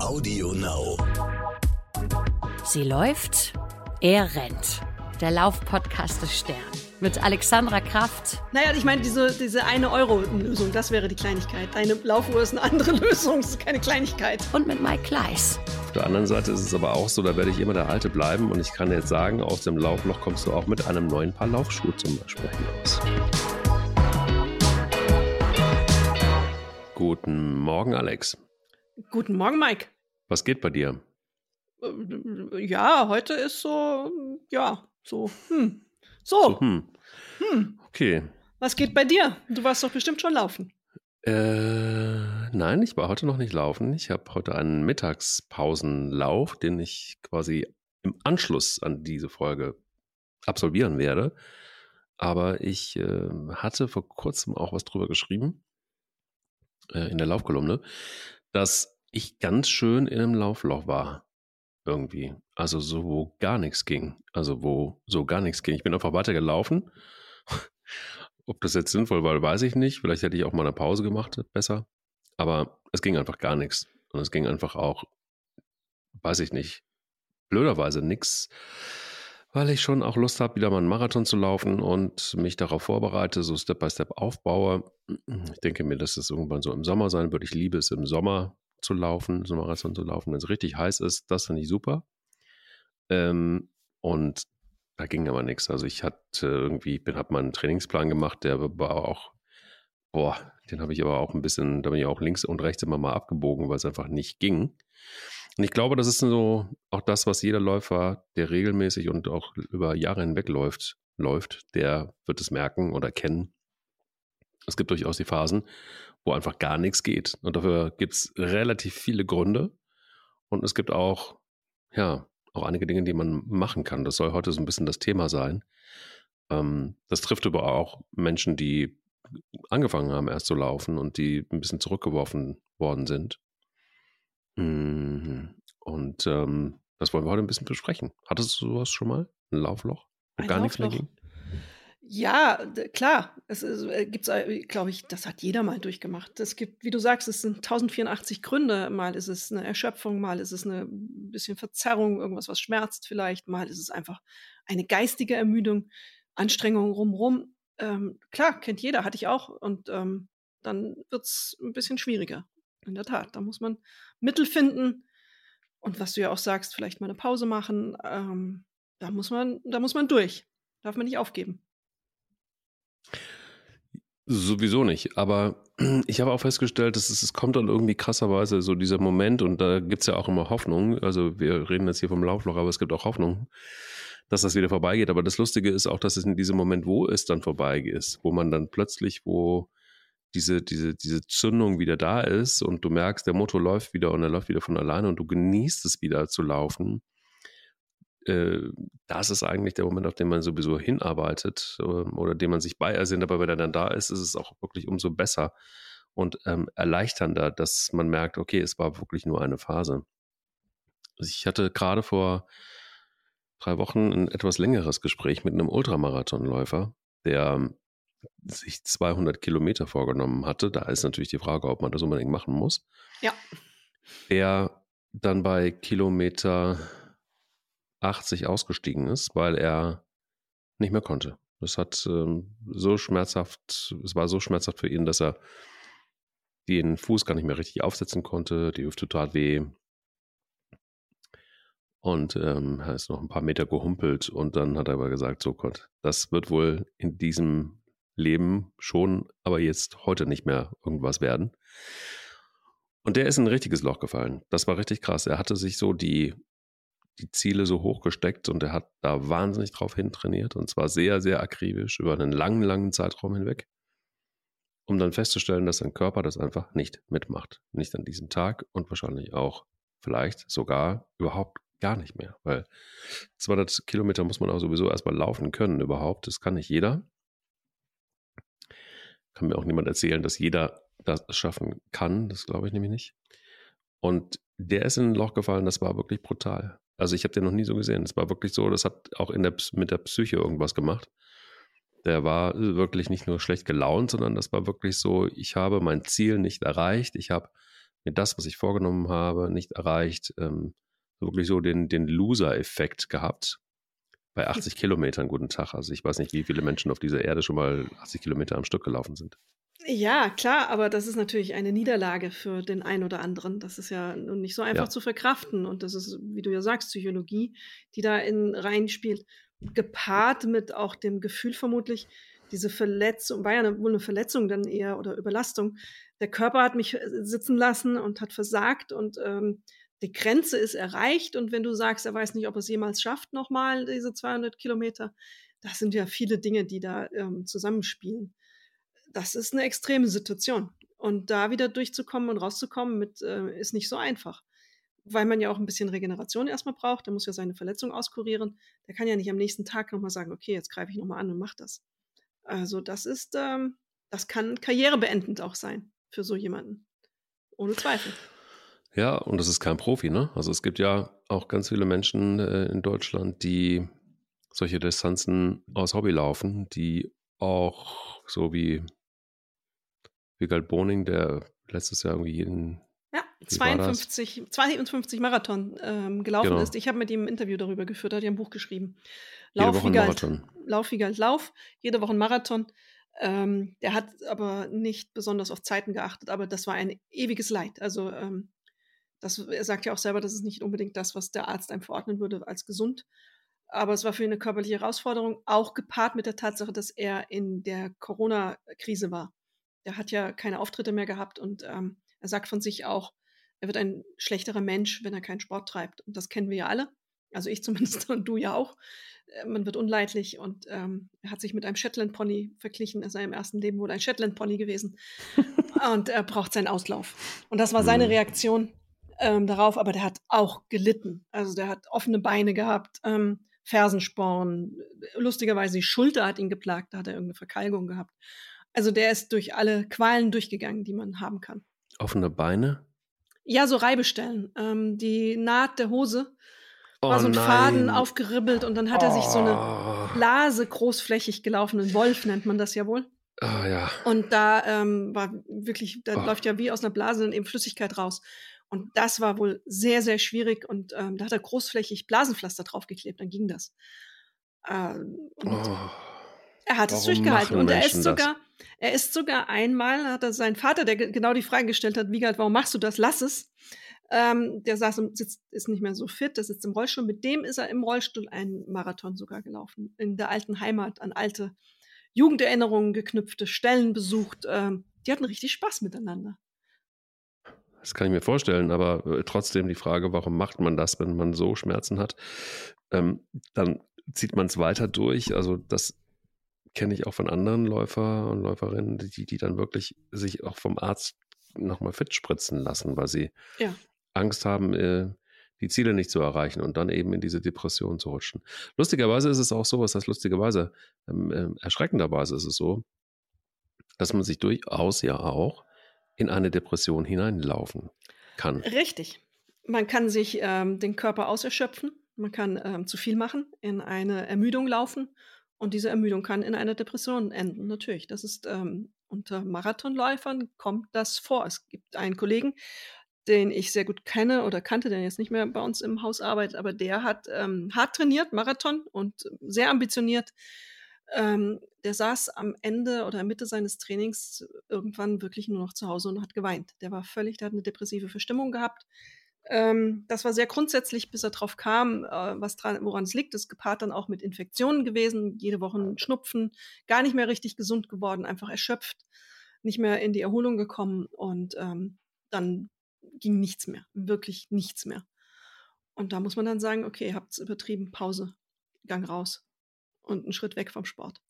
Audio Now. Sie läuft, er rennt. Der Laufpodcast des Stern. Mit Alexandra Kraft. Naja, ich meine, diese, diese eine Euro-Lösung, das wäre die Kleinigkeit. Deine Laufuhr ist eine andere Lösung, das ist keine Kleinigkeit. Und mit Mike Kleiss. Auf der anderen Seite ist es aber auch so, da werde ich immer der Alte bleiben und ich kann jetzt sagen, aus dem Laufloch kommst du auch mit einem neuen Paar Laufschuhe zum Beispiel hinaus. Guten Morgen, Alex. Guten Morgen, Mike. Was geht bei dir? Äh, Ja, heute ist so, ja, so, hm. So, So, hm. hm. Okay. Was geht bei dir? Du warst doch bestimmt schon laufen. Äh, nein, ich war heute noch nicht laufen. Ich habe heute einen Mittagspausenlauf, den ich quasi im Anschluss an diese Folge absolvieren werde. Aber ich äh, hatte vor kurzem auch was drüber geschrieben äh, in der Laufkolumne, dass ich ganz schön in einem Laufloch war. Irgendwie. Also so, wo gar nichts ging. Also wo so gar nichts ging. Ich bin einfach weitergelaufen. Ob das jetzt sinnvoll war, weiß ich nicht. Vielleicht hätte ich auch mal eine Pause gemacht, besser. Aber es ging einfach gar nichts. Und es ging einfach auch, weiß ich nicht, blöderweise nichts, weil ich schon auch Lust habe, wieder mal einen Marathon zu laufen und mich darauf vorbereite, so Step by Step aufbaue. Ich denke mir, dass es irgendwann so im Sommer sein wird. Ich liebe es im Sommer zu laufen, so einen Marathon zu laufen, wenn es richtig heiß ist. Das finde ich super. Ähm, und da ging aber nichts. Also ich hatte irgendwie, bin, habe mal einen Trainingsplan gemacht, der war auch, boah, den habe ich aber auch ein bisschen, da bin ich auch links und rechts immer mal abgebogen, weil es einfach nicht ging. Und ich glaube, das ist so auch das, was jeder Läufer, der regelmäßig und auch über Jahre hinweg läuft, läuft, der wird es merken oder kennen. Es gibt durchaus die Phasen, wo einfach gar nichts geht. Und dafür gibt es relativ viele Gründe. Und es gibt auch, ja, auch einige Dinge, die man machen kann. Das soll heute so ein bisschen das Thema sein. Ähm, das trifft aber auch Menschen, die angefangen haben erst zu laufen und die ein bisschen zurückgeworfen worden sind. Mhm. Und ähm, das wollen wir heute ein bisschen besprechen. Hattest du sowas schon mal? Ein Laufloch? Wo Ein gar nichts mehr Laufloch? ging? Ja, klar. Es äh, gibt's, äh, glaube ich, das hat jeder mal durchgemacht. Es gibt, wie du sagst, es sind 1084 Gründe. Mal ist es eine Erschöpfung, mal ist es eine bisschen Verzerrung, irgendwas, was schmerzt vielleicht. Mal ist es einfach eine geistige Ermüdung, Anstrengung rumrum. Ähm, klar, kennt jeder, hatte ich auch. Und ähm, dann wird's ein bisschen schwieriger. In der Tat, da muss man Mittel finden. Und was du ja auch sagst, vielleicht mal eine Pause machen. Ähm, da muss man, da muss man durch. Darf man nicht aufgeben. Sowieso nicht. Aber ich habe auch festgestellt, dass es, es kommt dann irgendwie krasserweise so dieser Moment und da gibt es ja auch immer Hoffnung. Also wir reden jetzt hier vom Laufloch, aber es gibt auch Hoffnung, dass das wieder vorbeigeht. Aber das Lustige ist auch, dass es in diesem Moment, wo es dann vorbei ist, wo man dann plötzlich, wo diese, diese, diese Zündung wieder da ist und du merkst, der Motor läuft wieder und er läuft wieder von alleine und du genießt es wieder zu laufen. Äh, das ist eigentlich der Moment, auf den man sowieso hinarbeitet ähm, oder den man sich bei ersinnt. Aber wenn er dann da ist, ist es auch wirklich umso besser und ähm, erleichternder, dass man merkt, okay, es war wirklich nur eine Phase. Also Ich hatte gerade vor drei Wochen ein etwas längeres Gespräch mit einem Ultramarathonläufer, der sich 200 Kilometer vorgenommen hatte. Da ist natürlich die Frage, ob man das unbedingt machen muss. Ja. Der dann bei Kilometer 80 ausgestiegen ist, weil er nicht mehr konnte. Das hat ähm, so schmerzhaft, es war so schmerzhaft für ihn, dass er den Fuß gar nicht mehr richtig aufsetzen konnte. Die Hüfte tat weh. Und ähm, er ist noch ein paar Meter gehumpelt und dann hat er aber gesagt, so Gott, das wird wohl in diesem Leben schon, aber jetzt heute nicht mehr irgendwas werden. Und der ist in ein richtiges Loch gefallen. Das war richtig krass. Er hatte sich so die, die Ziele so hoch gesteckt und er hat da wahnsinnig drauf hintrainiert und zwar sehr, sehr akribisch über einen langen, langen Zeitraum hinweg, um dann festzustellen, dass sein Körper das einfach nicht mitmacht. Nicht an diesem Tag und wahrscheinlich auch vielleicht sogar überhaupt gar nicht mehr, weil 200 Kilometer muss man auch sowieso erstmal laufen können überhaupt. Das kann nicht jeder. Kann mir auch niemand erzählen, dass jeder das schaffen kann. Das glaube ich nämlich nicht. Und der ist in ein Loch gefallen, das war wirklich brutal. Also ich habe den noch nie so gesehen. Es war wirklich so, das hat auch in der, mit der Psyche irgendwas gemacht. Der war wirklich nicht nur schlecht gelaunt, sondern das war wirklich so, ich habe mein Ziel nicht erreicht. Ich habe mir das, was ich vorgenommen habe, nicht erreicht, ähm, wirklich so den, den Loser-Effekt gehabt. Bei 80 Kilometern guten Tag. Also ich weiß nicht, wie viele Menschen auf dieser Erde schon mal 80 Kilometer am Stück gelaufen sind. Ja, klar, aber das ist natürlich eine Niederlage für den einen oder anderen. Das ist ja nun nicht so einfach Ja. zu verkraften. Und das ist, wie du ja sagst, Psychologie, die da in reinspielt. Gepaart mit auch dem Gefühl vermutlich, diese Verletzung, war ja eine, wohl eine Verletzung dann eher oder Überlastung. Der Körper hat mich äh, sitzen lassen und hat versagt und ähm, die Grenze ist erreicht. Und wenn du sagst, er weiß nicht, ob er es jemals schafft, nochmal diese 200 Kilometer, das sind ja viele Dinge, die da ähm, zusammenspielen das ist eine extreme Situation. Und da wieder durchzukommen und rauszukommen mit, äh, ist nicht so einfach. Weil man ja auch ein bisschen Regeneration erstmal braucht. Der muss ja seine Verletzung auskurieren. Der kann ja nicht am nächsten Tag nochmal sagen, okay, jetzt greife ich nochmal an und mach das. Also das ist, ähm, das kann karrierebeendend auch sein für so jemanden. Ohne Zweifel. Ja, und das ist kein Profi, ne? Also es gibt ja auch ganz viele Menschen äh, in Deutschland, die solche Distanzen aus Hobby laufen, die auch so wie Wiegald Boning, der letztes Jahr irgendwie jeden, Ja, Wie war das? 52, 52 Marathon ähm, gelaufen Genau. ist. Ich habe mit ihm ein Interview darüber geführt, hat ja ein Buch geschrieben. jede Lauf Woche wie einen Galt. Marathon. Lauf wie Galt Lauf, jede Woche ein Marathon. Ähm, der hat aber nicht besonders auf Zeiten geachtet, aber das war ein ewiges Leid. Also ähm, das, er sagt ja auch selber, das ist nicht unbedingt das, was der Arzt einem verordnen würde als gesund. Aber es war für ihn eine körperliche Herausforderung, auch gepaart mit der Tatsache, dass er in der Corona-Krise war. Der hat ja keine Auftritte mehr gehabt und ähm, er sagt von sich auch, er wird ein schlechterer Mensch, wenn er keinen Sport treibt. Und das kennen wir ja alle. Also ich zumindest und du ja auch. Äh, Man wird unleidlich und ähm, er hat sich mit einem Shetland Pony verglichen. In seinem ersten Leben wurde ein Shetland Pony gewesen. und er braucht seinen Auslauf. Und das war seine Mhm. Reaktion ähm, darauf, aber der hat auch gelitten. Also der hat offene Beine gehabt, ähm, Fersensporn, lustigerweise die Schulter hat ihn geplagt, da hat er irgendeine Verkalkung gehabt. Also der ist durch alle Qualen durchgegangen, die man haben kann. Offene Beine? Ja, so Reibestellen. Ähm, die Naht der Hose Oh war so ein nein. Faden aufgeribbelt und dann hat er sich so eine Oh. Blase großflächig gelaufen. Ein Wolf nennt man das ja wohl. Ah, ja. Und da ähm, war wirklich, da Oh. läuft ja wie aus einer Blase dann eben Flüssigkeit raus. Und das war wohl sehr, sehr schwierig. Und ähm, da hat er großflächig Blasenpflaster draufgeklebt, dann ging das. Ähm, und Oh. er hat es durchgehalten. Und er Menschen ist das? sogar, er ist sogar einmal, hat er seinen Vater, der ge- genau die Frage gestellt hat, Wiegald, warum machst du das? Lass es. Ähm, der saß im, sitzt, ist nicht mehr so fit, der sitzt im Rollstuhl. Mit dem ist er im Rollstuhl einen Marathon sogar gelaufen. In der alten Heimat, an alte Jugenderinnerungen geknüpfte Stellen besucht. Ähm, die hatten richtig Spaß miteinander. Das kann ich mir vorstellen, aber äh, trotzdem die Frage, warum macht man das, wenn man so Schmerzen hat? Ähm, dann zieht man es weiter durch. Also das kenne ich auch von anderen Läufer und Läuferinnen, die, die dann wirklich sich auch vom Arzt nochmal fit spritzen lassen, weil sie Ja. Angst haben, äh, die Ziele nicht zu erreichen und dann eben in diese Depression zu rutschen. Lustigerweise ist es auch so, was heißt lustigerweise, ähm, ähm, erschreckenderweise ist es so, dass man sich durchaus ja auch in eine Depression hineinlaufen kann. Richtig. Man kann sich ähm, den Körper auserschöpfen, man kann ähm, zu viel machen, in eine Ermüdung laufen und diese Ermüdung kann in einer Depression enden. Natürlich, das ist ähm, unter Marathonläufern kommt das vor. Es gibt einen Kollegen, den ich sehr gut kenne oder kannte, der jetzt nicht mehr bei uns im Haus arbeitet, aber der hat ähm, hart trainiert, Marathon und sehr ambitioniert. Ähm, der saß am Ende oder Mitte seines Trainings irgendwann wirklich nur noch zu Hause und hat geweint. Der war völlig, der hat eine depressive Verstimmung gehabt. Ähm, das war sehr grundsätzlich, bis er drauf kam, äh, was dran, woran es liegt. Das ist gepaart dann auch mit Infektionen gewesen, jede Woche ein Schnupfen, gar nicht mehr richtig gesund geworden, einfach erschöpft, nicht mehr in die Erholung gekommen und ähm, dann ging nichts mehr, wirklich nichts mehr. Und da muss man dann sagen, okay, ihr habt's übertrieben, Pause, Gang raus und einen Schritt weg vom Sport.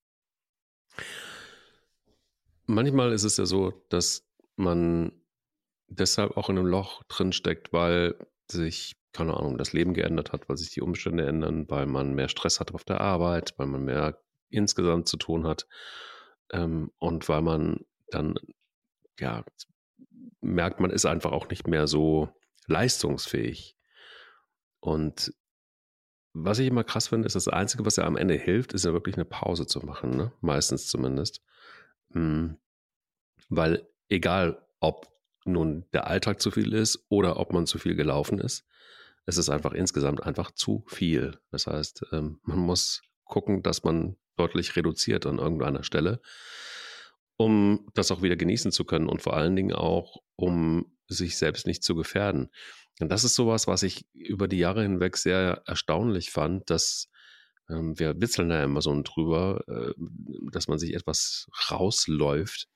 Manchmal ist es ja so, dass man deshalb auch in einem Loch drin steckt, weil sich, keine Ahnung, das Leben geändert hat, weil sich die Umstände ändern, weil man mehr Stress hat auf der Arbeit, weil man mehr insgesamt zu tun hat ähm, und weil man dann, ja, merkt, man ist einfach auch nicht mehr so leistungsfähig. Und was ich immer krass finde, ist, das Einzige, was ja am Ende hilft, ist ja wirklich eine Pause zu machen, ne? meistens zumindest. Hm. Weil egal, ob nun der Alltag zu viel ist oder ob man zu viel gelaufen ist. Es ist einfach insgesamt einfach zu viel. Das heißt, ähm, man muss gucken, dass man deutlich reduziert an irgendeiner Stelle, um das auch wieder genießen zu können und vor allen Dingen auch, um sich selbst nicht zu gefährden. Und das ist sowas, was ich über die Jahre hinweg sehr erstaunlich fand, dass ähm, wir witzeln da immer so drüber, äh, dass man sich etwas rausläuft.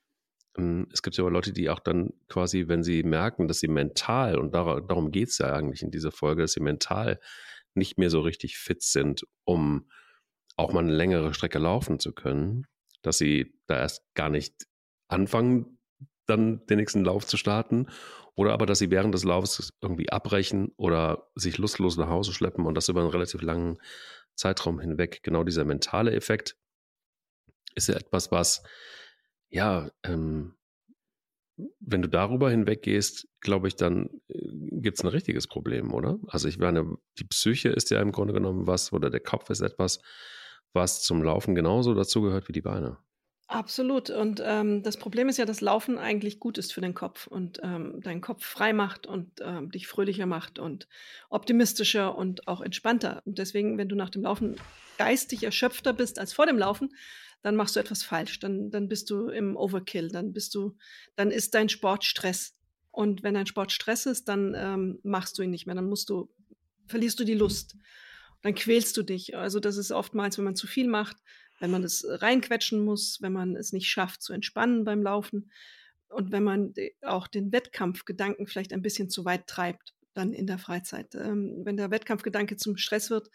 Ähm, es gibt ja aber Leute, die auch dann quasi, wenn sie merken, dass sie mental, und dar darum geht es ja eigentlich in dieser Folge, dass sie mental nicht mehr so richtig fit sind, um auch mal eine längere Strecke laufen zu können, dass sie da erst gar nicht anfangen, dann den nächsten Lauf zu starten oder aber, dass sie während des Laufs irgendwie abbrechen oder sich lustlos nach Hause schleppen und das über einen relativ langen Zeitraum hinweg. Genau dieser mentale Effekt ist ja etwas, was, ja, ähm, wenn du darüber hinweggehst, glaube ich, dann äh, gibt es ein richtiges Problem, oder? Also ich meine, die Psyche ist ja im Grunde genommen was, oder der Kopf ist etwas, was zum Laufen genauso dazugehört wie die Beine. Absolut. Und ähm, das Problem ist ja, dass Laufen eigentlich gut ist für den Kopf und ähm, deinen Kopf frei macht und ähm, dich fröhlicher macht und optimistischer und auch entspannter. Und deswegen, wenn du nach dem Laufen geistig erschöpfter bist als vor dem Laufen, dann machst du etwas falsch. Dann, dann bist du im Overkill. Dann bist du, dann ist dein Sport Stress. Und wenn dein Sport Stress ist, dann ähm, machst du ihn nicht mehr. Dann musst du, verlierst du die Lust. Dann quälst du dich. Also das ist oftmals, wenn man zu viel macht, wenn man es reinquetschen muss, wenn man es nicht schafft zu entspannen beim Laufen und wenn man auch den Wettkampfgedanken vielleicht ein bisschen zu weit treibt, dann in der Freizeit. Ähm, wenn der Wettkampfgedanke zum Stress wird,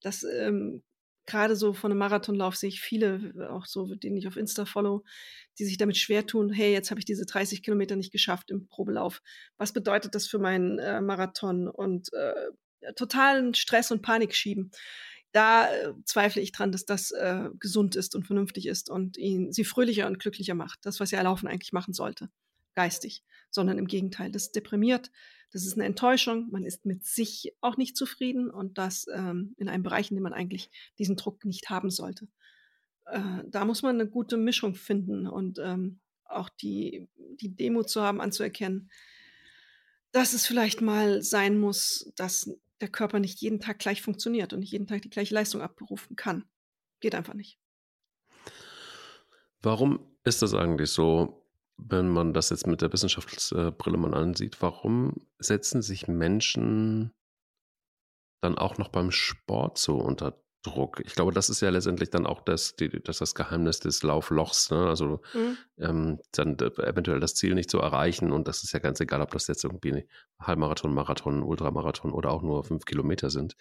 das ähm, gerade so von einem Marathonlauf sehe ich viele, auch so, denen ich auf Insta follow, die sich damit schwer tun, hey, jetzt habe ich diese 30 Kilometer nicht geschafft im Probelauf. Was bedeutet das für meinen äh, Marathon? Und äh, totalen Stress und Panik schieben da äh, zweifle ich dran, dass das äh, gesund ist und vernünftig ist und ihn sie fröhlicher und glücklicher macht. Das, was ja Laufen eigentlich machen sollte, geistig, sondern im Gegenteil, das deprimiert, das ist eine Enttäuschung, man ist mit sich auch nicht zufrieden und das ähm, in einem Bereich, in dem man eigentlich diesen Druck nicht haben sollte. Äh, da muss man eine gute Mischung finden und ähm, auch die, die Demut zu haben, anzuerkennen, dass es vielleicht mal sein muss, dass der Körper nicht jeden Tag gleich funktioniert und nicht jeden Tag die gleiche Leistung abberufen kann. Geht einfach nicht. Warum ist das eigentlich so, wenn man das jetzt mit der Wissenschaftsbrille mal ansieht? Warum setzen sich Menschen dann auch noch beim Sport so unter Druck. Ich glaube, das ist ja letztendlich dann auch das, die, das, das Geheimnis des Lauflochs. Ne? Also mhm. ähm, dann eventuell das Ziel nicht zu erreichen. Und das ist ja ganz egal, ob das jetzt irgendwie Halbmarathon, Marathon, Ultramarathon oder auch nur fünf Kilometer sind.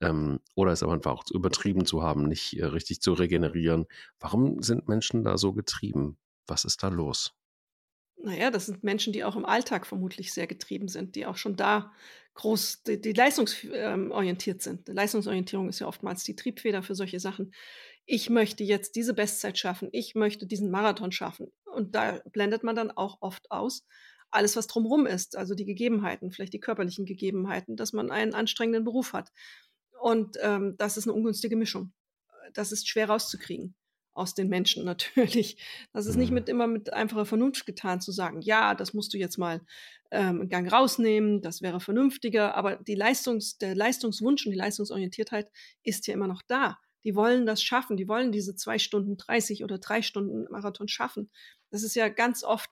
Ähm, oder es aber einfach auch übertrieben zu haben, nicht äh, richtig zu regenerieren. Warum sind Menschen da so getrieben? Was ist da los? Naja, das sind Menschen, die auch im Alltag vermutlich sehr getrieben sind, die auch schon da groß, die, die leistungsorientiert ähm, sind. Leistungsorientierung ist ja oftmals die Triebfeder für solche Sachen. Ich möchte jetzt diese Bestzeit schaffen, ich möchte diesen Marathon schaffen. Und da blendet man dann auch oft aus, alles, was drumherum ist, also die Gegebenheiten, vielleicht die körperlichen Gegebenheiten, dass man einen anstrengenden Beruf hat. Und ähm, das ist eine ungünstige Mischung. Das ist schwer rauszukriegen aus den Menschen natürlich. Das ist nicht mhm. mit immer mit einfacher Vernunft getan zu sagen, ja, das musst du jetzt mal ähm, einen Gang rausnehmen, das wäre vernünftiger, aber die Leistungs, der Leistungswunsch und die Leistungsorientiertheit ist ja immer noch da. Die wollen das schaffen, die wollen diese zwei Stunden 30 oder drei Stunden Marathon schaffen. Das ist ja ganz oft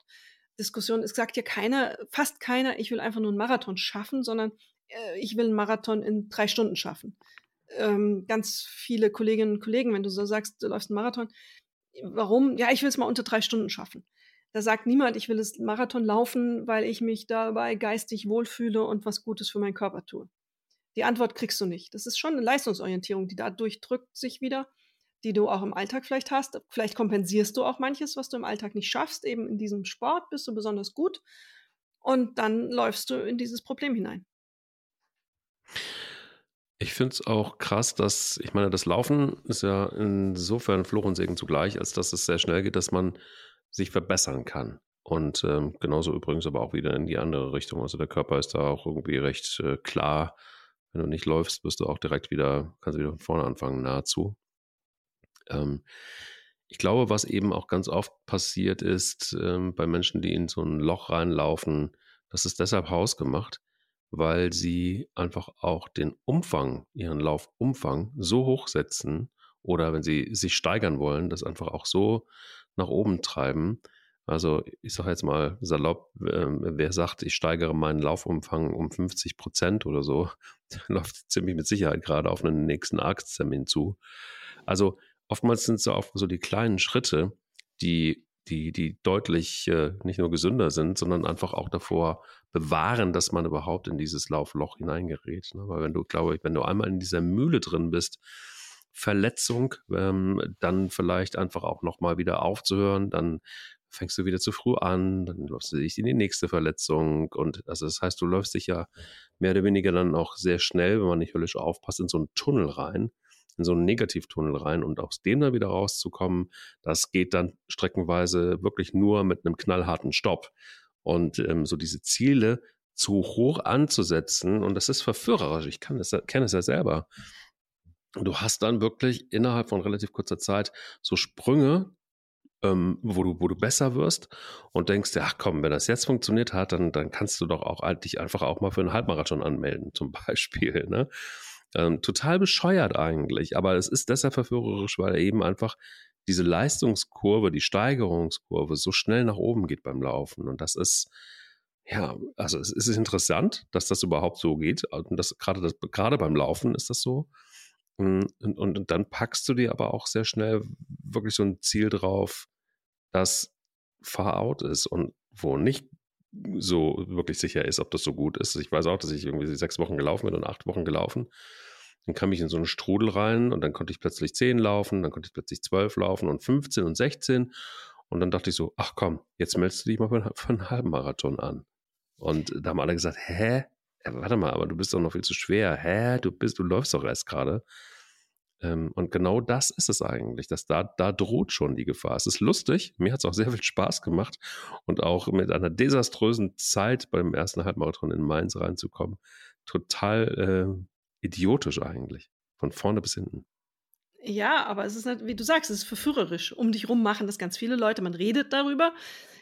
Diskussion. Es sagt ja keiner, fast keiner, ich will einfach nur einen Marathon schaffen, sondern äh, ich will einen Marathon in drei Stunden schaffen ähm, ganz viele Kolleginnen und Kollegen, wenn du so sagst, du läufst einen Marathon, warum? Ja, ich will es mal unter drei Stunden schaffen. Da sagt niemand, ich will das Marathon laufen, weil ich mich dabei geistig wohlfühle und was Gutes für meinen Körper tue. Die Antwort kriegst du nicht. Das ist schon eine Leistungsorientierung, die dadurch drückt sich wieder, die du auch im Alltag vielleicht hast. Vielleicht kompensierst du auch manches, was du im Alltag nicht schaffst. Eben in diesem Sport bist du besonders gut und dann läufst du in dieses Problem hinein. Ich finde es auch krass, dass, ich meine, das Laufen ist ja insofern Fluch und Segen zugleich, als dass es sehr schnell geht, dass man sich verbessern kann. Und ähm, genauso übrigens aber auch wieder in die andere Richtung. Also der Körper ist da auch irgendwie recht äh, klar. Wenn du nicht läufst, bist du auch direkt wieder, kannst du wieder von vorne anfangen, nahezu. Ähm, ich glaube, was eben auch ganz oft passiert ist ähm, bei Menschen, die in so ein Loch reinlaufen, das ist deshalb hausgemacht, weil sie einfach auch den Umfang, ihren Laufumfang so hoch setzen oder wenn sie sich steigern wollen, das einfach auch so nach oben treiben. Also ich sage jetzt mal salopp, äh, wer sagt, ich steigere meinen Laufumfang um 50 Prozent oder so, der läuft ziemlich mit Sicherheit gerade auf einen nächsten Arzttermin zu. Also oftmals sind es auch so die kleinen Schritte, die, die, die deutlich äh, nicht nur gesünder sind, sondern einfach auch davor bewahren, dass man überhaupt in dieses Laufloch hineingerät. Ne? Weil wenn du, glaube ich, wenn du einmal in dieser Mühle drin bist, Verletzung, ähm, dann vielleicht einfach auch nochmal wieder aufzuhören, dann fängst du wieder zu früh an, dann läufst du dich in die nächste Verletzung und also das heißt, du läufst dich ja mehr oder weniger dann auch sehr schnell, wenn man nicht höllisch aufpasst, in so einen Tunnel rein, in so einen Negativtunnel rein und aus dem dann wieder rauszukommen, das geht dann streckenweise wirklich nur mit einem knallharten Stopp. Und ähm, so diese Ziele zu hoch anzusetzen, und das ist verführerisch, ich kann das, kenne es ja selber. Du hast dann wirklich innerhalb von relativ kurzer Zeit so Sprünge, ähm, wo, du, wo du besser wirst und denkst, ja, komm, wenn das jetzt funktioniert hat, dann, dann kannst du doch auch dich einfach auch mal für einen Halbmarathon anmelden, zum Beispiel. Ne? Ähm, total bescheuert eigentlich, aber es ist deshalb verführerisch, weil eben einfach diese Leistungskurve, die Steigerungskurve so schnell nach oben geht beim Laufen. Und das ist, ja, also es ist interessant, dass das überhaupt so geht. Und das gerade, das, gerade beim Laufen ist das so. Und, und, und dann packst du dir aber auch sehr schnell wirklich so ein Ziel drauf, das far out ist und wo nicht so wirklich sicher ist, ob das so gut ist. Ich weiß auch, dass ich irgendwie sechs Wochen gelaufen bin und acht Wochen gelaufen. Dann kam ich in so einen Strudel rein und dann konnte ich plötzlich zehn laufen, dann konnte ich plötzlich zwölf laufen und 15 und 16. Und dann dachte ich so, ach komm, jetzt meldest du dich mal für, einen halben Marathon an. Und da haben alle gesagt, hä? Ja, warte mal, aber du bist doch noch viel zu schwer. Hä? Du bist, du läufst doch erst gerade. Ähm, und genau das ist es eigentlich, dass da, da droht schon die Gefahr. Es ist lustig, mir hat es auch sehr viel Spaß gemacht und auch mit einer desaströsen Zeit beim ersten Halbmarathon in Mainz reinzukommen. Total äh, idiotisch eigentlich, von vorne bis hinten. Ja, aber es ist, nicht, wie du sagst, es ist verführerisch. Um dich rum machen das ganz viele Leute. Man redet darüber.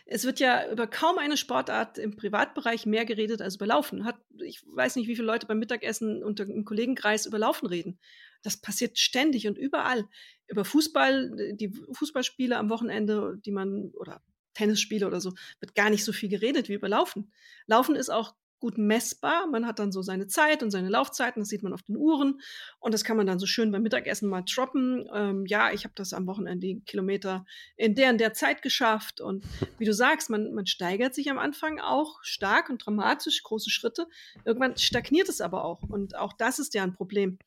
Es wird ja über kaum eine Sportart im Privatbereich mehr geredet als über Laufen. Hat, ich weiß nicht, wie viele Leute beim Mittagessen unter im Kollegenkreis über Laufen reden. Das passiert ständig und überall. Über Fußball, die Fußballspiele am Wochenende, die man, oder Tennisspiele oder so, wird gar nicht so viel geredet wie über Laufen. Laufen ist auch gut messbar. Man hat dann so seine Zeit und seine Laufzeiten, das sieht man auf den Uhren und das kann man dann so schön beim Mittagessen mal droppen. Ähm, ja, ich habe das am Wochenende die Kilometer in der und der Zeit geschafft und wie du sagst, man, man steigert sich am Anfang auch stark und dramatisch, große Schritte. Irgendwann stagniert es aber auch und auch das ist ja ein Problem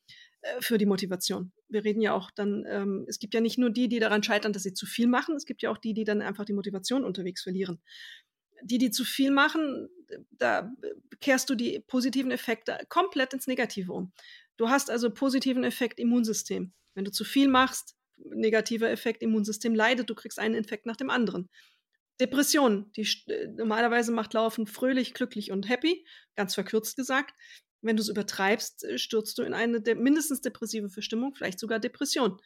für die Motivation. Wir reden ja auch dann, ähm, es gibt ja nicht nur die, die daran scheitern, dass sie zu viel machen, es gibt ja auch die, die dann einfach die Motivation unterwegs verlieren die, die zu viel machen, da kehrst du die positiven Effekte komplett ins Negative um. Du hast also positiven Effekt Immunsystem. Wenn du zu viel machst, negativer Effekt Immunsystem leidet, du kriegst einen Infekt nach dem anderen. Depression, die normalerweise macht Laufen fröhlich, glücklich und happy, ganz verkürzt gesagt. Wenn du es übertreibst, stürzt du in eine de mindestens depressive Verstimmung, vielleicht sogar Depression.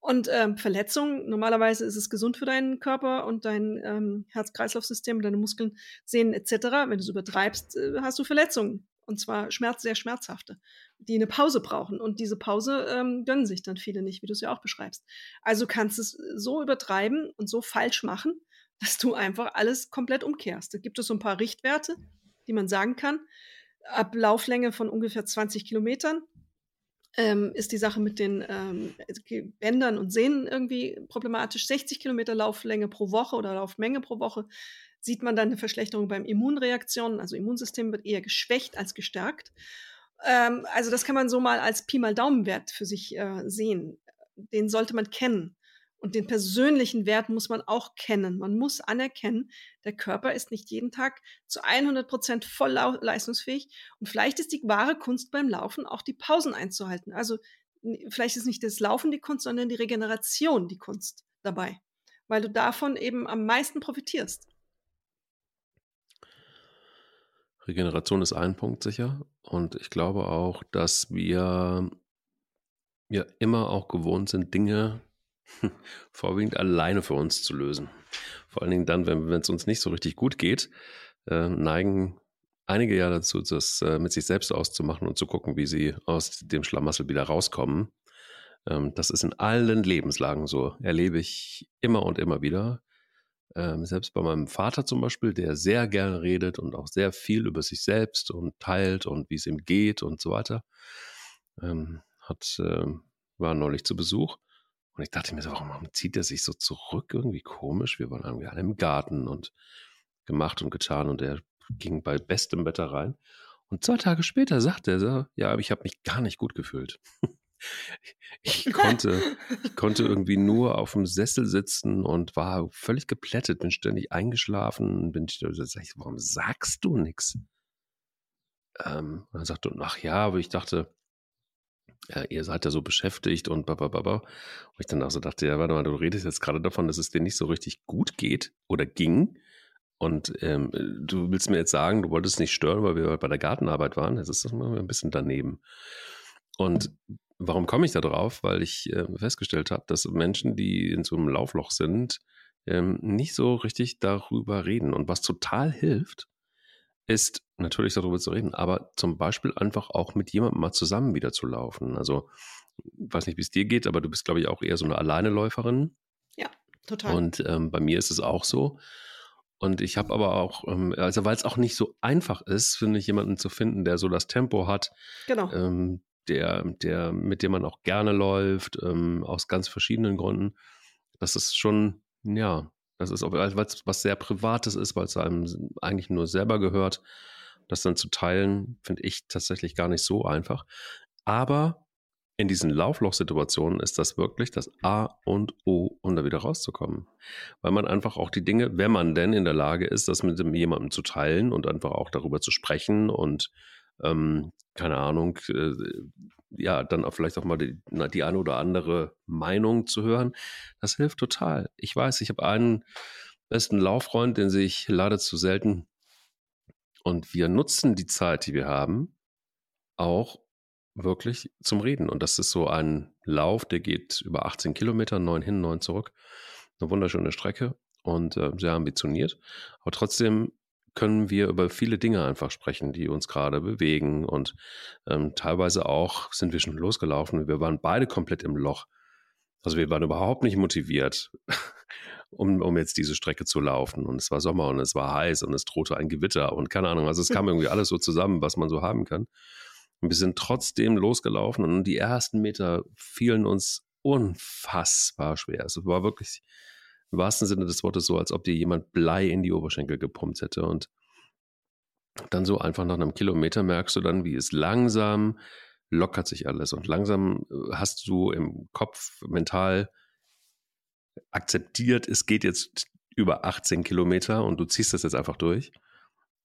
Und ähm, Verletzungen, normalerweise ist es gesund für deinen Körper und dein ähm, Herz-Kreislauf-System, deine Muskeln, Sehnen etc. Wenn du es übertreibst, äh, hast du Verletzungen. Und zwar Schmerz, sehr schmerzhafte, die eine Pause brauchen. Und diese Pause ähm, gönnen sich dann viele nicht, wie du es ja auch beschreibst. Also kannst du es so übertreiben und so falsch machen, dass du einfach alles komplett umkehrst. Da gibt es so ein paar Richtwerte, die man sagen kann. Ab Lauflänge von ungefähr 20 Kilometern ähm, ist die Sache mit den ähm, Bändern und Sehnen irgendwie problematisch. 60 Kilometer Lauflänge pro Woche oder Laufmenge pro Woche sieht man dann eine Verschlechterung beim Immunreaktionen. Also Immunsystem wird eher geschwächt als gestärkt. Ähm, also das kann man so mal als Pi mal Daumenwert für sich äh, sehen. Den sollte man kennen. Und den persönlichen Wert muss man auch kennen. Man muss anerkennen, der Körper ist nicht jeden Tag zu 100 Prozent voll leistungsfähig. Und vielleicht ist die wahre Kunst beim Laufen auch die Pausen einzuhalten. Also vielleicht ist nicht das Laufen die Kunst, sondern die Regeneration die Kunst dabei, weil du davon eben am meisten profitierst. Regeneration ist ein Punkt sicher. Und ich glaube auch, dass wir ja immer auch gewohnt sind, Dinge Vorwiegend alleine für uns zu lösen. Vor allen Dingen dann, wenn es uns nicht so richtig gut geht, äh, neigen einige ja dazu, das äh, mit sich selbst auszumachen und zu gucken, wie sie aus dem Schlamassel wieder rauskommen. Ähm, das ist in allen Lebenslagen so. Erlebe ich immer und immer wieder. Ähm, selbst bei meinem Vater zum Beispiel, der sehr gerne redet und auch sehr viel über sich selbst und teilt und wie es ihm geht und so weiter, ähm, hat, äh, war neulich zu Besuch. Und ich dachte mir so, warum zieht er sich so zurück? Irgendwie komisch. Wir waren irgendwie alle im Garten und gemacht und getan und er ging bei bestem Wetter rein. Und zwei Tage später sagte er so, ja, ich habe mich gar nicht gut gefühlt. Ich konnte, ich konnte irgendwie nur auf dem Sessel sitzen und war völlig geplättet, bin ständig eingeschlafen, bin ich, warum sagst du nichts? Ähm, dann sagte, ach ja, aber ich dachte, ja, ihr seid ja so beschäftigt und babababa. Und ich dann auch so dachte, ja, warte mal, du redest jetzt gerade davon, dass es dir nicht so richtig gut geht oder ging. Und ähm, du willst mir jetzt sagen, du wolltest nicht stören, weil wir bei der Gartenarbeit waren. Das ist ein bisschen daneben. Und Warum komme ich da drauf? Weil ich äh, festgestellt habe, dass Menschen, die in so einem Laufloch sind, ähm, nicht so richtig darüber reden. Und was total hilft, ist natürlich darüber zu reden, aber zum Beispiel einfach auch mit jemandem mal zusammen wieder zu laufen. Also, ich weiß nicht, wie es dir geht, aber du bist, glaube ich, auch eher so eine Alleineläuferin. Ja, total. Und ähm, bei mir ist es auch so. Und ich habe aber auch, ähm, also weil es auch nicht so einfach ist, finde ich, jemanden zu finden, der so das Tempo hat, genau. ähm, der, der, mit dem man auch gerne läuft, ähm, aus ganz verschiedenen Gründen. Das ist schon, ja, das ist, weil es was sehr Privates ist, weil es einem eigentlich nur selber gehört. Das dann zu teilen, finde ich tatsächlich gar nicht so einfach. Aber in diesen Laufloch-Situationen ist das wirklich das A und O, um da wieder rauszukommen. Weil man einfach auch die Dinge, wenn man denn in der Lage ist, das mit jemandem zu teilen und einfach auch darüber zu sprechen und ähm, keine Ahnung, äh, ja, dann auch vielleicht auch mal die, die eine oder andere Meinung zu hören. Das hilft total. Ich weiß, ich habe einen besten Lauffreund, den sehe ich leider zu selten. Und wir nutzen die Zeit, die wir haben, auch wirklich zum Reden. Und das ist so ein Lauf, der geht über 18 Kilometer, neun hin, neun zurück. Eine wunderschöne Strecke und äh, sehr ambitioniert. Aber trotzdem können wir über viele Dinge einfach sprechen, die uns gerade bewegen. Und ähm, teilweise auch sind wir schon losgelaufen. Wir waren beide komplett im Loch. Also wir waren überhaupt nicht motiviert, um, um jetzt diese Strecke zu laufen. Und es war Sommer und es war heiß und es drohte ein Gewitter und keine Ahnung. Also es kam irgendwie alles so zusammen, was man so haben kann. Und wir sind trotzdem losgelaufen und die ersten Meter fielen uns unfassbar schwer. Es war wirklich im wahrsten Sinne des Wortes so, als ob dir jemand Blei in die Oberschenkel gepumpt hätte. Und dann so einfach nach einem Kilometer merkst du dann, wie es langsam lockert sich alles. Und langsam äh, hast du im Kopf mental akzeptiert, es geht jetzt über 18 Kilometer und du ziehst das jetzt einfach durch.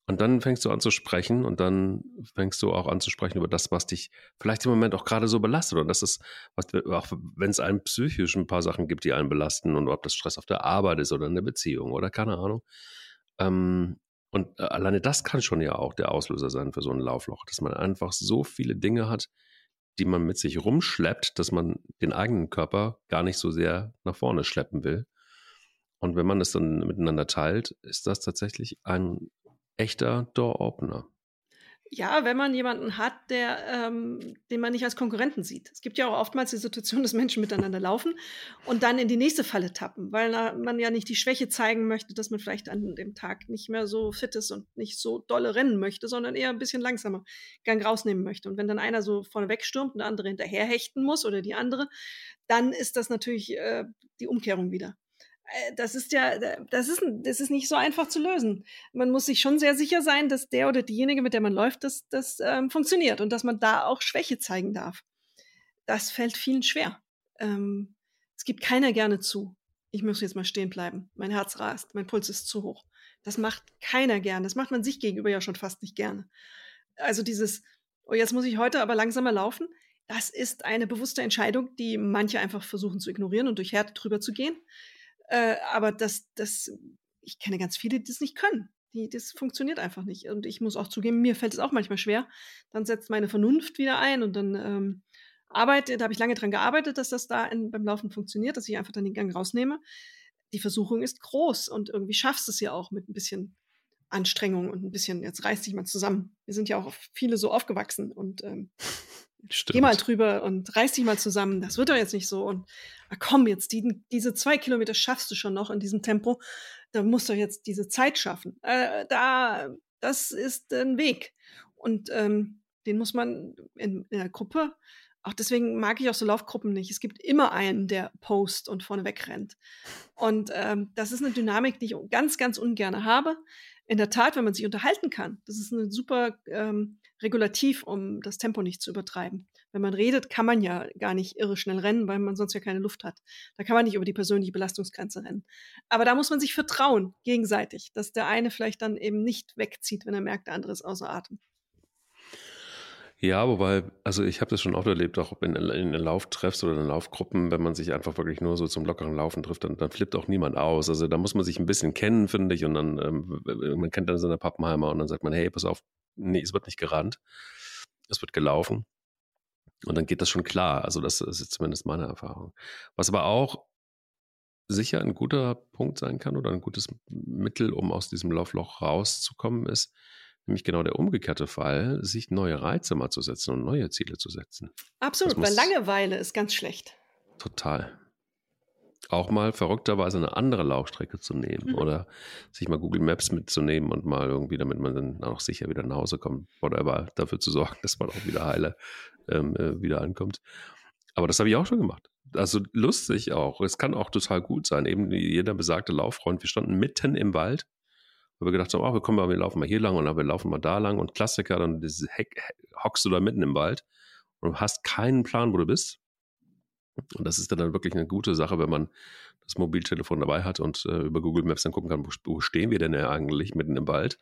Und dann fängst du an zu sprechen und dann fängst du auch an zu sprechen über das, was dich vielleicht im Moment auch gerade so belastet. Und das ist, was, auch wenn es einen psychisch ein paar Sachen gibt, die einen belasten und ob das Stress auf der Arbeit ist oder eine Beziehung oder keine Ahnung. Ähm, und äh, alleine das kann schon ja auch der Auslöser sein für so ein Laufloch, dass man einfach so viele Dinge hat, die man mit sich rumschleppt, dass man den eigenen Körper gar nicht so sehr nach vorne schleppen will. Und wenn man es dann miteinander teilt, ist das tatsächlich ein echter Door-Opener. Ja, wenn man jemanden hat, der, ähm, den man nicht als Konkurrenten sieht. Es gibt ja auch oftmals die Situation, dass Menschen miteinander laufen und dann in die nächste Falle tappen, weil man ja nicht die Schwäche zeigen möchte, dass man vielleicht an dem Tag nicht mehr so fit ist und nicht so dolle rennen möchte, sondern eher ein bisschen langsamer Gang rausnehmen möchte. Und wenn dann einer so vorneweg stürmt und der andere hinterher hechten muss oder die andere, dann ist das natürlich äh, die Umkehrung wieder. Äh, das ist ja, das ist, das ist nicht so einfach zu lösen. Man muss sich schon sehr sicher sein, dass der oder diejenige, mit der man läuft, das, das ähm, funktioniert und dass man da auch Schwäche zeigen darf. Das fällt vielen schwer. Ähm, es gibt keiner gerne zu. Ich muss jetzt mal stehen bleiben. Mein Herz rast, mein Puls ist zu hoch. Das macht keiner gern. Das macht man sich gegenüber ja schon fast nicht gerne. Also dieses, oh, jetzt muss ich heute aber langsamer laufen. Das ist eine bewusste Entscheidung, die manche einfach versuchen zu ignorieren und durch Härte drüber zu gehen. Äh, aber das, das, ich kenne ganz viele, die das nicht können. Die, das funktioniert einfach nicht. Und ich muss auch zugeben, mir fällt es auch manchmal schwer. Dann setzt meine Vernunft wieder ein und dann ähm, arbeite, da habe ich lange dran gearbeitet, dass das da in, beim Laufen funktioniert, dass ich einfach dann den Gang rausnehme. Die Versuchung ist groß und irgendwie schaffst du es ja auch mit ein bisschen Anstrengung und ein bisschen, jetzt reiß dich mal zusammen. Wir sind ja auch viele so aufgewachsen und ähm, geh mal drüber und reiß dich mal zusammen. Das wird doch jetzt nicht so. Und ah, komm, jetzt die, diese zwei Kilometer schaffst du schon noch in diesem Tempo. Da musst du jetzt diese Zeit schaffen. Äh, da, das ist ein Weg. Und ähm, den muss man in, in der Gruppe auch deswegen mag ich auch so Laufgruppen nicht. Es gibt immer einen, der post und vorne wegrennt. Und ähm, das ist eine Dynamik, die ich ganz, ganz ungern habe. In der Tat, wenn man sich unterhalten kann, das ist ein super ähm, Regulativ, um das Tempo nicht zu übertreiben. Wenn man redet, kann man ja gar nicht irre schnell rennen, weil man sonst ja keine Luft hat. Da kann man nicht über die persönliche Belastungsgrenze rennen. Aber da muss man sich vertrauen, gegenseitig, dass der eine vielleicht dann eben nicht wegzieht, wenn er merkt, der andere ist außer Atem. Ja, wobei, also ich habe das schon oft erlebt, auch in, in Lauftreffs oder in Laufgruppen, wenn man sich einfach wirklich nur so zum lockeren Laufen trifft, dann, dann flippt auch niemand aus. Also da muss man sich ein bisschen kennen, finde ich, und dann, ähm, man kennt dann seine Pappenheimer und dann sagt man, hey, pass auf, nee, es wird nicht gerannt, es wird gelaufen. Und dann geht das schon klar. Also das ist zumindest meine Erfahrung. Was aber auch sicher ein guter Punkt sein kann oder ein gutes Mittel, um aus diesem Laufloch rauszukommen, ist, Nämlich genau der umgekehrte Fall, sich neue Reize mal zu setzen und neue Ziele zu setzen. Absolut, weil Langeweile ist ganz schlecht. Total. Auch mal verrückterweise eine andere Laufstrecke zu nehmen mhm. oder sich mal Google Maps mitzunehmen und mal irgendwie, damit man dann auch sicher wieder nach Hause kommt, oder dafür zu sorgen, dass man auch wieder heile ähm, äh, wieder ankommt. Aber das habe ich auch schon gemacht. Also lustig auch. Es kann auch total gut sein. Eben jeder besagte Lauffreund. Wir standen mitten im Wald weil wir gedacht haben, ach, wir kommen mal, wir laufen mal hier lang und wir laufen mal da lang. Und Klassiker, dann Heck, hockst du da mitten im Wald und hast keinen Plan, wo du bist. Und das ist dann wirklich eine gute Sache, wenn man das Mobiltelefon dabei hat und äh, über Google Maps dann gucken kann, wo, wo, stehen wir denn eigentlich mitten im Wald?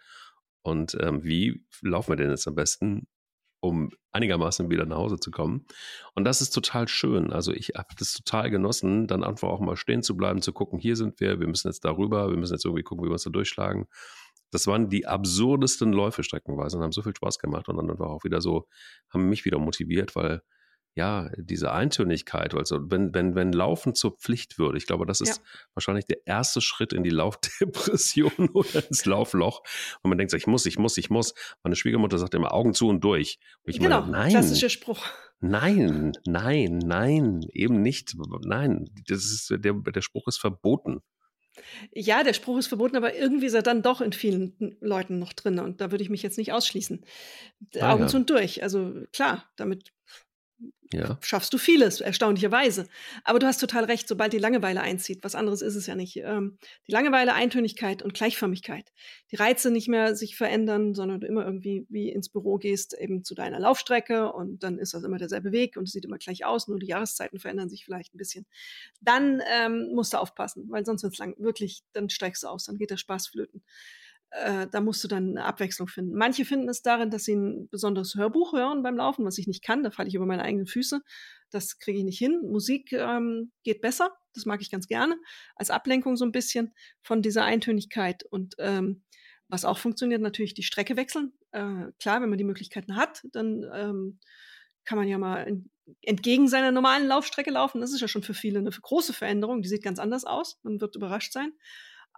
Und ähm, wie laufen wir denn jetzt am besten um einigermaßen wieder nach Hause zu kommen. Und das ist total schön. Also ich habe das total genossen, dann einfach auch mal stehen zu bleiben, zu gucken, hier sind wir, wir müssen jetzt darüber, wir müssen jetzt irgendwie gucken, wie wir uns da durchschlagen. Das waren die absurdesten Läufe streckenweise und haben so viel Spaß gemacht und dann war auch wieder so, haben mich wieder motiviert, weil ja, diese Eintönigkeit, also wenn, wenn, wenn Laufen zur Pflicht würde, ich glaube, das ist ja. wahrscheinlich der erste Schritt in die Laufdepression oder ins Laufloch. Und man denkt, ich muss, ich muss, ich muss. Meine Schwiegermutter sagt immer Augen zu und durch. Und genau, meine, nein. Klassischer Spruch. Nein, nein, nein, eben nicht. Nein, das ist, der, der Spruch ist verboten. Ja, der Spruch ist verboten, aber irgendwie ist er dann doch in vielen Leuten noch drin. Und da würde ich mich jetzt nicht ausschließen. Ah, Augen ja. zu und durch. Also klar, damit ja. schaffst du vieles, erstaunlicherweise. Aber du hast total recht, sobald die Langeweile einzieht, was anderes ist es ja nicht. Ähm, die Langeweile, Eintönigkeit und Gleichförmigkeit. Die Reize nicht mehr sich verändern, sondern du immer irgendwie wie ins Büro gehst, eben zu deiner Laufstrecke und dann ist das immer derselbe Weg und es sieht immer gleich aus, nur die Jahreszeiten verändern sich vielleicht ein bisschen. Dann ähm, musst du aufpassen, weil sonst wird es lang, wirklich, dann steigst du aus, dann geht der Spaß flöten äh, da musst du dann eine Abwechslung finden. Manche finden es darin, dass sie ein besonderes Hörbuch hören beim Laufen, was ich nicht kann. Da falle ich über meine eigenen Füße. Das kriege ich nicht hin. Musik ähm, geht besser. Das mag ich ganz gerne. Als Ablenkung so ein bisschen von dieser Eintönigkeit. Und ähm, was auch funktioniert, natürlich die Strecke wechseln. Äh, klar, wenn man die Möglichkeiten hat, dann ähm, kann man ja mal entgegen seiner normalen Laufstrecke laufen. Das ist ja schon für viele eine große Veränderung. Die sieht ganz anders aus. Man wird überrascht sein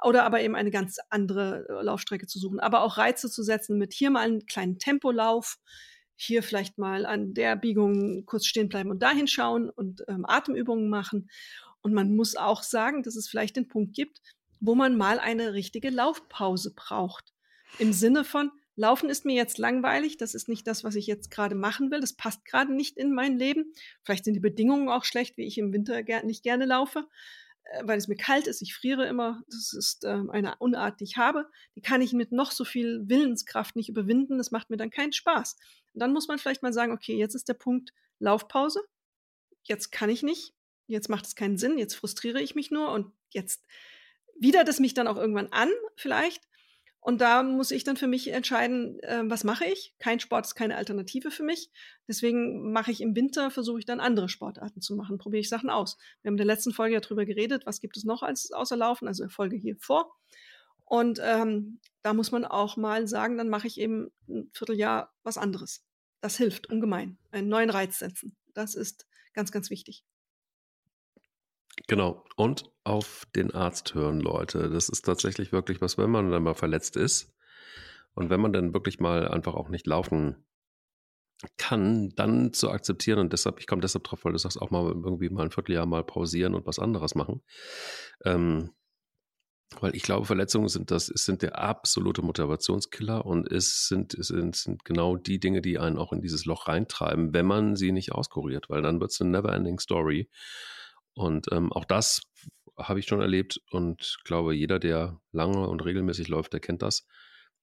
oder aber eben eine ganz andere äh, Laufstrecke zu suchen. Aber auch Reize zu setzen mit hier mal einen kleinen Tempolauf, hier vielleicht mal an der Biegung kurz stehen bleiben und dahin schauen und ähm, Atemübungen machen. Und man muss auch sagen, dass es vielleicht den Punkt gibt, wo man mal eine richtige Laufpause braucht. Im Sinne von, Laufen ist mir jetzt langweilig, das ist nicht das, was ich jetzt gerade machen will, das passt gerade nicht in mein Leben. Vielleicht sind die Bedingungen auch schlecht, wie ich im Winter ger nicht gerne laufe. Äh, weil es mir kalt ist, ich friere immer, das ist äh, eine Unart, die ich habe, die kann ich mit noch so viel Willenskraft nicht überwinden, das macht mir dann keinen Spaß. Und dann muss man vielleicht mal sagen, okay, jetzt ist der Punkt Laufpause, jetzt kann ich nicht, jetzt macht es keinen Sinn, jetzt frustriere ich mich nur. Und jetzt widert es mich dann auch irgendwann an, vielleicht, und da muss ich dann für mich entscheiden, äh, was mache ich? Kein Sport ist keine Alternative für mich. Deswegen mache ich im Winter, versuche ich dann andere Sportarten zu machen, probiere ich Sachen aus. Wir haben in der letzten Folge ja drüber geredet, was gibt es noch als außer Laufen, also Folge hier vor. Und ähm, da muss man auch mal sagen, dann mache ich eben ein Vierteljahr was anderes. Das hilft ungemein. Einen neuen Reiz setzen. Das ist ganz, ganz wichtig. Genau. Und auf den Arzt hören, Leute. Das ist tatsächlich wirklich was, wenn man dann mal verletzt ist und wenn man dann wirklich mal einfach auch nicht laufen kann, dann zu akzeptieren und deshalb, ich komme deshalb drauf, weil du sagst, auch mal irgendwie mal ein Vierteljahr mal pausieren und was anderes machen. Ähm, weil ich glaube, Verletzungen sind das, sind der absolute Motivationskiller und es sind, es sind, sind genau die Dinge, die einen auch in dieses Loch reintreiben, wenn man sie nicht auskuriert, weil dann wird es eine never-ending Story. Und ähm, auch das habe ich schon erlebt und glaube, jeder, der lange und regelmäßig läuft, der kennt das,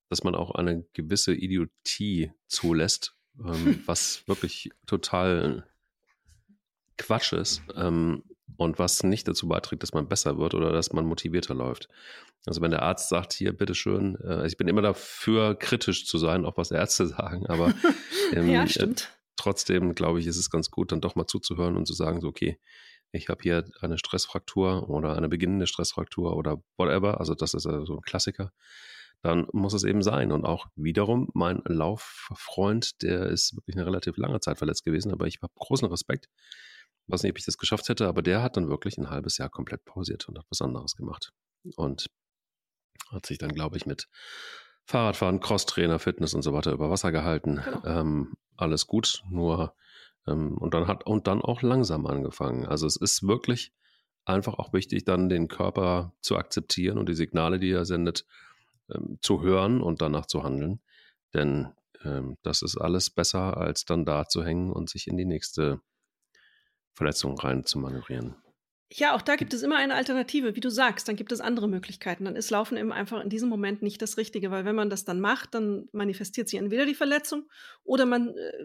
dass man auch eine gewisse Idiotie zulässt, ähm, was wirklich total Quatsch ist ähm, und was nicht dazu beiträgt, dass man besser wird oder dass man motivierter läuft. Also wenn der Arzt sagt, hier, bitteschön, äh, ich bin immer dafür, kritisch zu sein, auch was Ärzte sagen, aber ähm, ja, äh, trotzdem glaube ich, ist es ganz gut, dann doch mal zuzuhören und zu sagen, so, okay, ich habe hier eine Stressfraktur oder eine beginnende Stressfraktur oder whatever, also das ist also so ein Klassiker, dann muss es eben sein. Und auch wiederum, mein Lauffreund, der ist wirklich eine relativ lange Zeit verletzt gewesen, aber ich habe großen Respekt. Ich weiß nicht, ob ich das geschafft hätte, aber der hat dann wirklich ein halbes Jahr komplett pausiert und hat was anderes gemacht. Und hat sich dann, glaube ich, mit Fahrradfahren, Crosstrainer, Fitness und so weiter über Wasser gehalten. Genau. Ähm, alles gut, nur und dann hat und dann auch langsam angefangen. Also es ist wirklich einfach auch wichtig, dann den Körper zu akzeptieren und die Signale, die er sendet, ähm, zu hören und danach zu handeln. Denn ähm, das ist alles besser, als dann da zu hängen und sich in die nächste Verletzung rein zu manövrieren. Ja, auch da gibt es immer eine Alternative, wie du sagst, dann gibt es andere Möglichkeiten. Dann ist Laufen eben einfach in diesem Moment nicht das Richtige, weil wenn man das dann macht, dann manifestiert sich entweder die Verletzung oder man äh,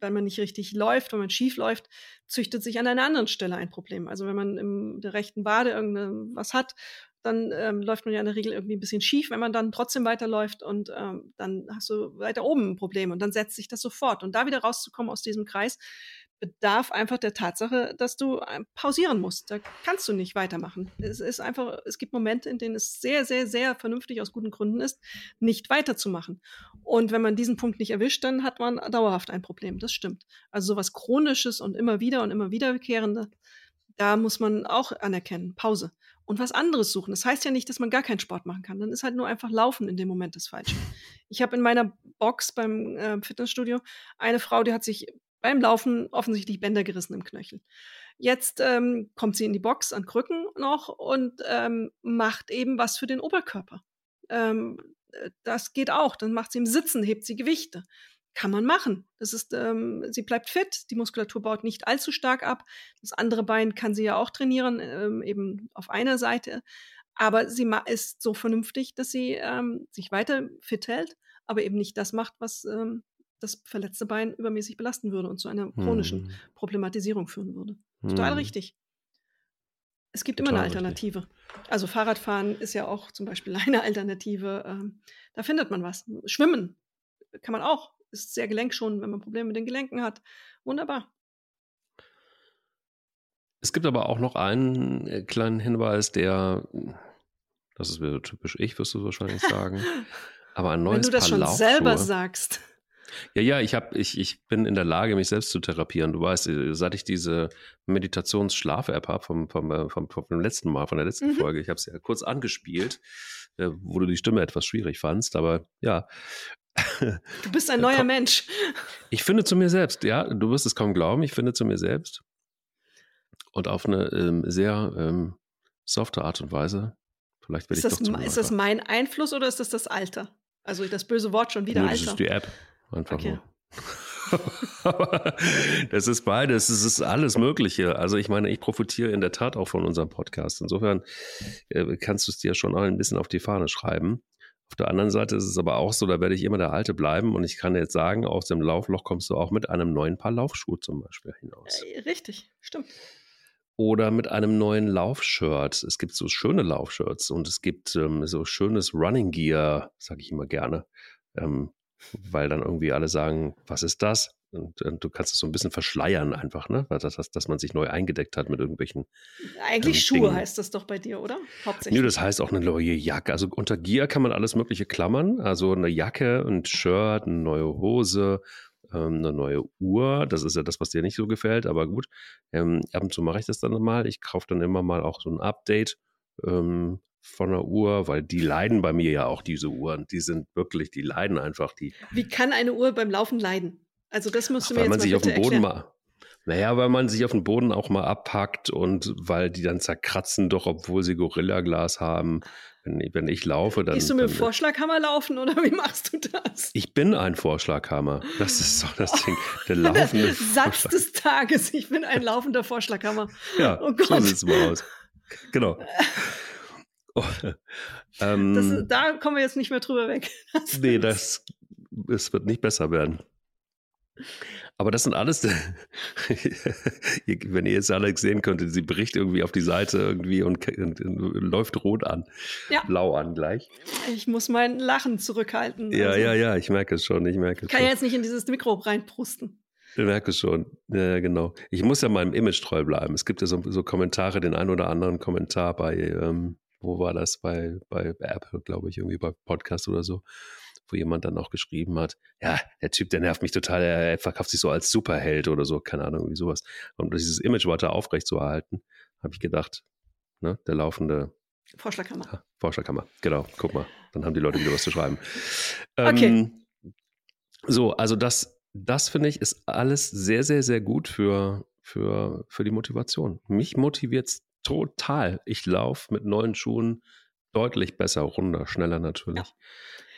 wenn man nicht richtig läuft, wenn man schief läuft, züchtet sich an einer anderen Stelle ein Problem. Also wenn man in der rechten Wade irgendwas hat, dann ähm, läuft man ja in der Regel irgendwie ein bisschen schief, wenn man dann trotzdem weiterläuft und ähm, dann hast du weiter oben ein Problem und dann setzt sich das sofort. Und da wieder rauszukommen aus diesem Kreis, bedarf einfach der Tatsache, dass du ähm, pausieren musst. Da kannst du nicht weitermachen. Es ist einfach, es gibt Momente, in denen es sehr, sehr, sehr vernünftig aus guten Gründen ist, nicht weiterzumachen. Und wenn man diesen Punkt nicht erwischt, dann hat man dauerhaft ein Problem. Das stimmt. Also sowas Chronisches und immer wieder und immer wiederkehrende, da muss man auch anerkennen. Pause. Und was anderes suchen. Das heißt ja nicht, dass man gar keinen Sport machen kann. Dann ist halt nur einfach Laufen in dem Moment das Falsche. Ich habe in meiner Box beim äh, Fitnessstudio eine Frau, die hat sich beim Laufen offensichtlich Bänder gerissen im Knöchel. Jetzt ähm, kommt sie in die Box an Krücken noch und ähm, macht eben was für den Oberkörper. Ähm, äh, das geht auch. Dann macht sie im Sitzen, hebt sie Gewichte. Kann man machen. Das ist, ähm, sie bleibt fit, die Muskulatur baut nicht allzu stark ab. Das andere Bein kann sie ja auch trainieren, ähm, eben auf einer Seite. Aber sie ist so vernünftig, dass sie ähm, sich weiter fit hält, aber eben nicht das macht, was das verletzte Bein übermäßig belasten würde und zu einer chronischen hm. Problematisierung führen würde. Total hm. richtig. Es gibt Total immer eine Alternative. Richtig. Also Fahrradfahren ist ja auch zum Beispiel eine Alternative. Ähm, da findet man was. Schwimmen kann man auch. Ist sehr gelenkschonend, wenn man Probleme mit den Gelenken hat. Wunderbar. Es gibt aber auch noch einen äh, kleinen Hinweis, der, das ist wieder typisch ich, wirst du wahrscheinlich sagen, aber ein neues Wenn du das Paar schon selber sagst. Ja, ja, ich, hab, ich, ich bin in der Lage, mich selbst zu therapieren. Du weißt, äh, seit ich diese Meditations-Schlaf-App habe vom, vom, äh, vom, vom, letzten Mal, von der letzten mhm. Folge, ich habe es ja kurz angespielt, äh, wo du die Stimme etwas schwierig fandst, aber ja. Du bist ein neuer Mensch. Ich finde zu mir selbst, ja, du wirst es kaum glauben, ich finde zu mir selbst und auf eine ähm, sehr ähm, softe Art und Weise. Vielleicht werde ist ich das, doch Ist das mein Einfluss oder ist das das Alter? Also das böse Wort schon wieder Nö, Alter. Das ist die App. Einfach okay. nur. das ist beides, es ist alles Mögliche. Also ich meine, ich profitiere in der Tat auch von unserem Podcast. Insofern äh, kannst du es dir schon auch ein bisschen auf die Fahne schreiben. Auf der anderen Seite ist es aber auch so, da werde ich immer der Alte bleiben und ich kann jetzt sagen, aus dem Laufloch kommst du auch mit einem neuen Paar Laufschuhe zum Beispiel hinaus. Äh, richtig, stimmt. Oder mit einem neuen Laufshirt. Es gibt so schöne Laufshirts und es gibt ähm, so schönes Running Gear, sage ich immer gerne. Ähm, weil dann irgendwie alle sagen, was ist das? Und, und, du kannst es so ein bisschen verschleiern einfach, ne? Dass, dass, dass man sich neu eingedeckt hat mit irgendwelchen. Eigentlich ähm, Schuhe Dingen. heißt das doch bei dir, oder? Hauptsächlich. Nö, das heißt auch eine neue Jacke. Also unter Gear kann man alles Mögliche klammern. Also eine Jacke, ein Shirt, eine neue Hose, ähm, eine neue Uhr. Das ist ja das, was dir nicht so gefällt, aber gut. Ähm, ab und zu mache ich das dann mal. Ich kaufe dann immer mal auch so ein Update ähm, von der Uhr, weil die leiden bei mir ja auch, diese Uhren. Die sind wirklich, die leiden einfach. Die, Wie kann eine Uhr beim Laufen leiden? Also das musst du Ach, mir weil man jetzt sich mal auf den Boden erklären. mal. Naja, weil man sich auf den Boden auch mal abpackt und weil die dann zerkratzen, doch obwohl sie Gorillaglas haben. Wenn, wenn ich laufe, dann. Gehst du mit dem Vorschlaghammer laufen oder wie machst du das? ich bin ein Vorschlaghammer. Das ist so das Ding. Der laufende Satz des Tages, ich bin ein laufender Vorschlaghammer. Ja, Oh so Gott. sieht es mal aus. Genau. Ähm, Das, da kommen wir jetzt nicht mehr drüber weg. Das Nee, das es wird nicht besser werden. Aber das sind alles, wenn ihr jetzt alle sehen könntet, sie bricht irgendwie auf die Seite irgendwie und, und, und läuft rot an, Ja. blau an gleich. Ich muss mein Lachen zurückhalten. Ja, Also, ja, ja, ich merke es schon, ich merke es Kann ja jetzt nicht in dieses Mikro reinprusten. Ich merke es schon, ja, genau. Ich muss ja meinem Image treu bleiben. Es gibt ja so, so Kommentare, den ein oder anderen Kommentar bei, ähm, wo war das, bei, bei Apple, glaube ich, irgendwie bei Podcast oder so, wo jemand dann auch geschrieben hat, ja, der Typ, der nervt mich total, er, er verkauft sich so als Superheld oder so, keine Ahnung, irgendwie sowas. Und um dieses Image weiter aufrecht zu erhalten, habe ich gedacht, ne, der laufende Vorschlaghammer. Ah, Vorschlaghammer, genau, guck mal, dann haben die Leute wieder was zu schreiben. Okay. Ähm, so, also das, das finde ich, ist alles sehr, sehr, sehr gut für, für, für die Motivation. Mich motiviert es total. Ich laufe mit neuen Schuhen deutlich besser, runder, schneller natürlich.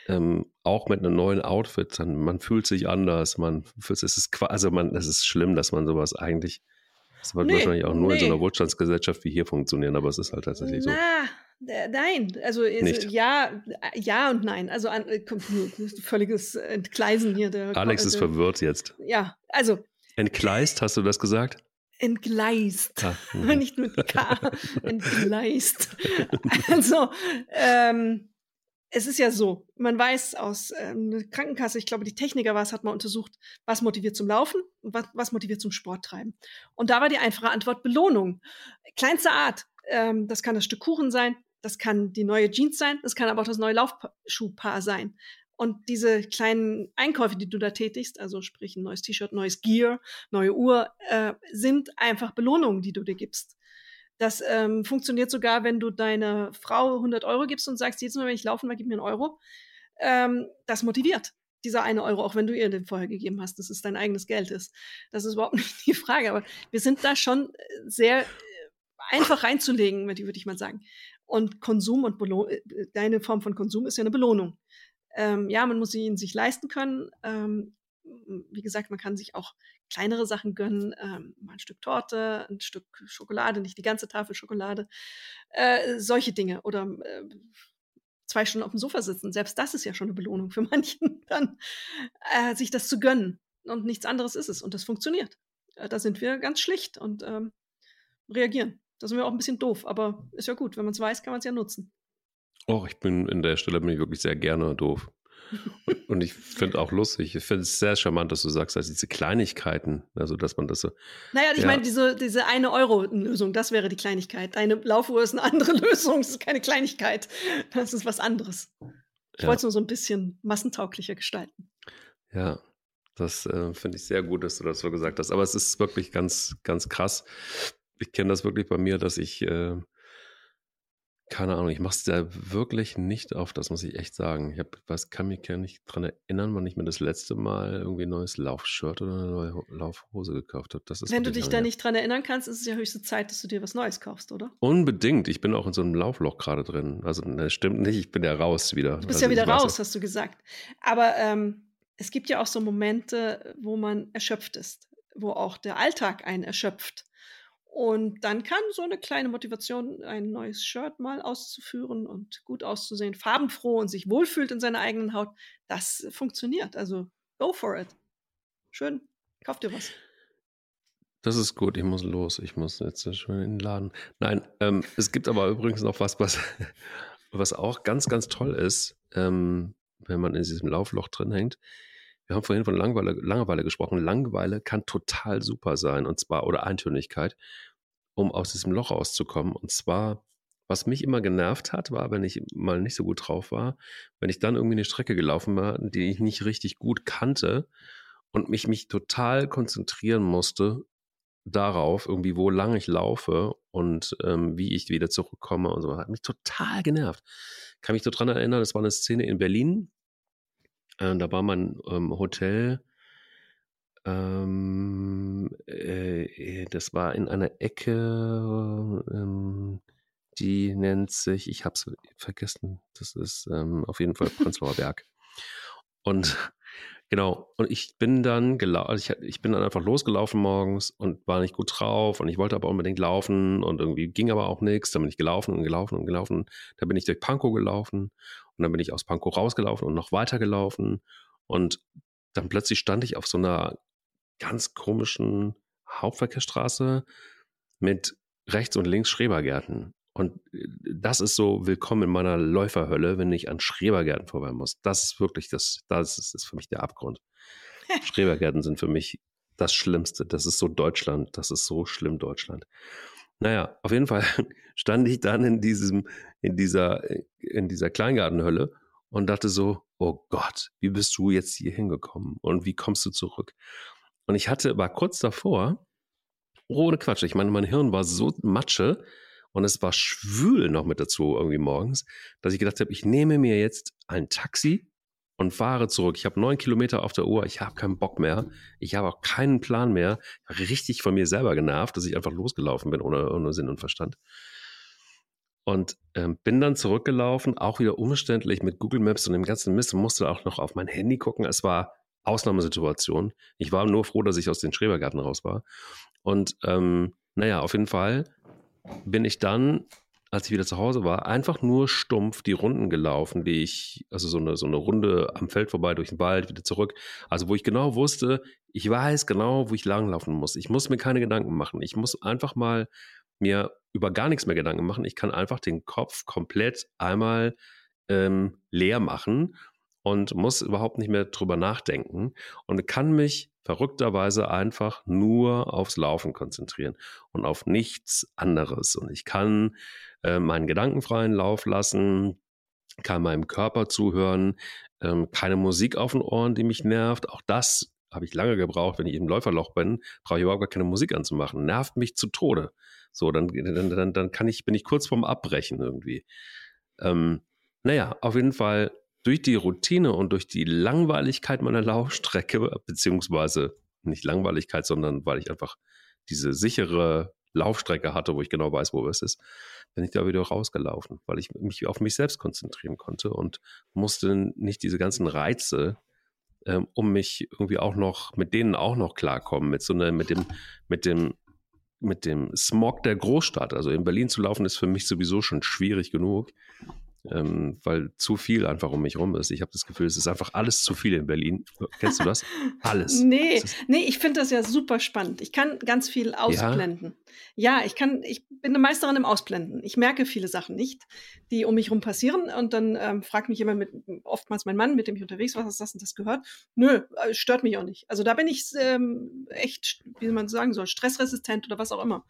Ähm, auch mit einem neuen Outfit, dann, man fühlt sich anders, man, es ist, qua- also man, es ist schlimm, dass man sowas eigentlich, das wird Nee, wahrscheinlich auch nur in so nee. einer Wohlstandsgesellschaft wie hier funktionieren, aber es ist halt tatsächlich so. Na, äh, nein. Also äh, Nicht. ja, äh, ja und nein. Also an, äh, völliges Entgleisen hier. Der, Alex ist der, verwirrt jetzt. Ja, also Entgleist, hast du das gesagt? Entgleist. Ah, mhm. Nicht mit K, entgleist. Also, ähm, es ist ja so, man weiß aus ähm, Krankenkasse, ich glaube, die Techniker war es, hat mal untersucht, was motiviert zum Laufen und was, was motiviert zum Sport treiben. Und da war die einfache Antwort Belohnung. Kleinste Art. Ähm, das kann das Stück Kuchen sein, das kann die neue Jeans sein, das kann aber auch das neue Laufschuhpaar sein. Und diese kleinen Einkäufe, die du da tätigst, also sprich ein neues T-Shirt, neues Gear, neue Uhr, äh, sind einfach Belohnungen, die du dir gibst. Das ähm, funktioniert sogar, wenn du deiner Frau 100 Euro gibst und sagst, jedes Mal, wenn ich laufen war, gib mir einen Euro. Ähm, das motiviert. Dieser eine Euro, auch wenn du ihr den vorher gegeben hast, dass es dein eigenes Geld ist. Das ist überhaupt nicht die Frage. Aber wir sind da schon äh, sehr äh, einfach reinzulegen, würde ich- würde ich mal sagen. Und Konsum und Belo äh, deine Form von Konsum ist ja eine Belohnung. Ähm, ja, man muss sie ihn sich leisten können. Ähm, wie gesagt, man kann sich auch kleinere Sachen gönnen, ähm, mal ein Stück Torte, ein Stück Schokolade, nicht die ganze Tafel Schokolade, äh, solche Dinge oder äh, zwei Stunden auf dem Sofa sitzen. Selbst das ist ja schon eine Belohnung für manchen, dann äh, sich das zu gönnen. Und nichts anderes ist es. Und das funktioniert. Äh, da sind wir ganz schlicht und ähm, reagieren. Da sind wir auch ein bisschen doof, aber ist ja gut. Wenn man es weiß, kann man es ja nutzen. Och, ich bin in der Stelle bin ich wirklich sehr gerne doof. Und, und ich finde auch lustig, ich finde es sehr charmant, dass du sagst, dass diese Kleinigkeiten, also dass man das so, Naja, ich Ja. meine, diese, diese eine Euro-Lösung, das wäre die Kleinigkeit. Deine Laufuhr ist eine andere Lösung, das ist keine Kleinigkeit. Das ist was anderes. Ich Ja. wollte es nur so ein bisschen massentauglicher gestalten. ja, das äh, finde ich sehr gut, dass du das so gesagt hast. Aber es ist wirklich ganz, ganz krass. Ich kenne das wirklich bei mir, dass ich, äh, keine Ahnung, ich mache es da wirklich nicht auf, das muss ich echt sagen. Ich hab, was kann mich gar nicht dran erinnern, wann ich mir das letzte Mal irgendwie ein neues Laufshirt oder eine neue Ho- Laufhose gekauft habe. Das ist Wenn du dich da nicht dran erinnern kannst, ist es ja höchste Zeit, dass du dir was Neues kaufst, oder? Unbedingt. Ich bin auch in so einem Laufloch gerade drin. Also, das stimmt nicht. Ich bin ja raus wieder. Du bist also, ja wieder raus, hast du gesagt. Aber ähm, es gibt ja auch so Momente, wo man erschöpft ist, wo auch der Alltag einen erschöpft. Und dann kann so eine kleine Motivation, ein neues Shirt mal auszuführen und gut auszusehen, farbenfroh und sich wohlfühlt in seiner eigenen Haut, das funktioniert. Also go for it. Schön, kauf dir was. Das ist gut. Ich muss los. Ich muss jetzt schon in den Laden. Nein, ähm, es gibt aber übrigens noch was, was, was auch ganz, ganz toll ist, ähm, wenn man in diesem Laufloch drin hängt. Wir haben vorhin von Langeweile, Langeweile gesprochen. Langeweile kann total super sein, und zwar, oder Eintönigkeit, um aus diesem Loch rauszukommen. Und zwar, was mich immer genervt hat, war, wenn ich mal nicht so gut drauf war, wenn ich dann irgendwie eine Strecke gelaufen war, die ich nicht richtig gut kannte und mich, mich total konzentrieren musste darauf, irgendwie, wo lang ich laufe und ähm, wie ich wieder zurückkomme und so. Hat mich total genervt. Kann mich so dran erinnern, das war eine Szene in Berlin. Äh, da war mein ähm, Hotel. Ähm, äh, das war in einer Ecke, ähm, die nennt sich, ich hab's vergessen, das ist ähm, auf jeden Fall Prenzlauer Berg. Und Genau. Und ich bin dann gelaufen, also ich, ich, bin dann einfach losgelaufen morgens und war nicht gut drauf und ich wollte aber unbedingt laufen und irgendwie ging aber auch nichts. Dann bin ich gelaufen und gelaufen und gelaufen. Dann bin ich durch Pankow gelaufen und dann bin ich aus Pankow rausgelaufen und noch weiter gelaufen. Und dann plötzlich stand ich auf so einer ganz komischen Hauptverkehrsstraße mit rechts und links Schrebergärten. Und äh, das ist so willkommen in meiner Läuferhölle, wenn ich an Schrebergärten vorbei muss. Das ist wirklich das, das ist, ist für mich der Abgrund. Schrebergärten sind für mich das Schlimmste. Das ist so Deutschland. Das ist so schlimm Deutschland. Naja, auf jeden Fall stand ich dann in diesem, in dieser, in dieser Kleingartenhölle und dachte so, oh Gott, wie bist du jetzt hier hingekommen und wie kommst du zurück? Und ich hatte, war kurz davor, ohne Quatsch, ich meine, mein Hirn war so Matsche, und es war schwül noch mit dazu irgendwie morgens, dass ich gedacht habe, ich nehme mir jetzt ein Taxi und fahre zurück. Ich habe neun Kilometer auf der Uhr, ich habe keinen Bock mehr, ich habe auch keinen Plan mehr. Richtig von mir selber genervt, dass ich einfach losgelaufen bin ohne, ohne Sinn und Verstand. Und ähm, bin dann zurückgelaufen, auch wieder umständlich mit Google Maps und dem ganzen Mist und musste auch noch auf mein Handy gucken. Es war Ausnahmesituation. Ich war nur froh, dass ich aus dem Schrebergarten raus war. Und ähm, naja, auf jeden Fall bin ich dann, als ich wieder zu Hause war, einfach nur stumpf die Runden gelaufen, die ich, also so eine, so eine Runde am Feld vorbei, durch den Wald, wieder zurück. Also wo ich genau wusste, ich weiß genau, wo ich langlaufen muss. Ich muss mir keine Gedanken machen. Ich muss einfach mal mir über gar nichts mehr Gedanken machen. Ich kann einfach den Kopf komplett einmal ähm, leer machen und muss überhaupt nicht mehr drüber nachdenken und kann mich verrückterweise einfach nur aufs Laufen konzentrieren und auf nichts anderes. Und ich kann äh, meinen gedankenfreien Lauf lassen, kann meinem Körper zuhören, ähm, keine Musik auf den Ohren, die mich nervt. Auch das habe ich lange gebraucht, wenn ich im Läuferloch bin, brauche ich überhaupt gar keine Musik anzumachen. Nervt mich zu Tode. So, dann, dann, dann, dann kann ich, bin ich kurz vorm Abbrechen irgendwie. Ähm, naja, auf jeden Fall durch die Routine und durch die Langweiligkeit meiner Laufstrecke, beziehungsweise nicht Langweiligkeit, sondern weil ich einfach diese sichere Laufstrecke hatte, wo ich genau weiß, wo es ist, bin ich da wieder rausgelaufen, weil ich mich auf mich selbst konzentrieren konnte und musste nicht diese ganzen Reize ähm, um mich irgendwie auch noch, mit denen auch noch klarkommen, mit so einer, mit dem, mit dem, mit dem Smog der Großstadt. Also in Berlin zu laufen ist für mich sowieso schon schwierig genug ähm, weil zu viel einfach um mich rum ist. Ich habe das Gefühl, es ist einfach alles zu viel in Berlin. Kennst du das? Alles. nee, nee, ich finde das ja super spannend. Ich kann ganz viel ausblenden. Ja? ja, ich kann, ich bin eine Meisterin im Ausblenden. Ich merke viele Sachen nicht, die um mich rum passieren. Und dann ähm, fragt mich jemand mit, oftmals mein Mann, mit dem ich unterwegs war, was das und das gehört. Nö, äh, stört mich auch nicht. Also da bin ich ähm, echt, wie man sagen soll, stressresistent oder was auch immer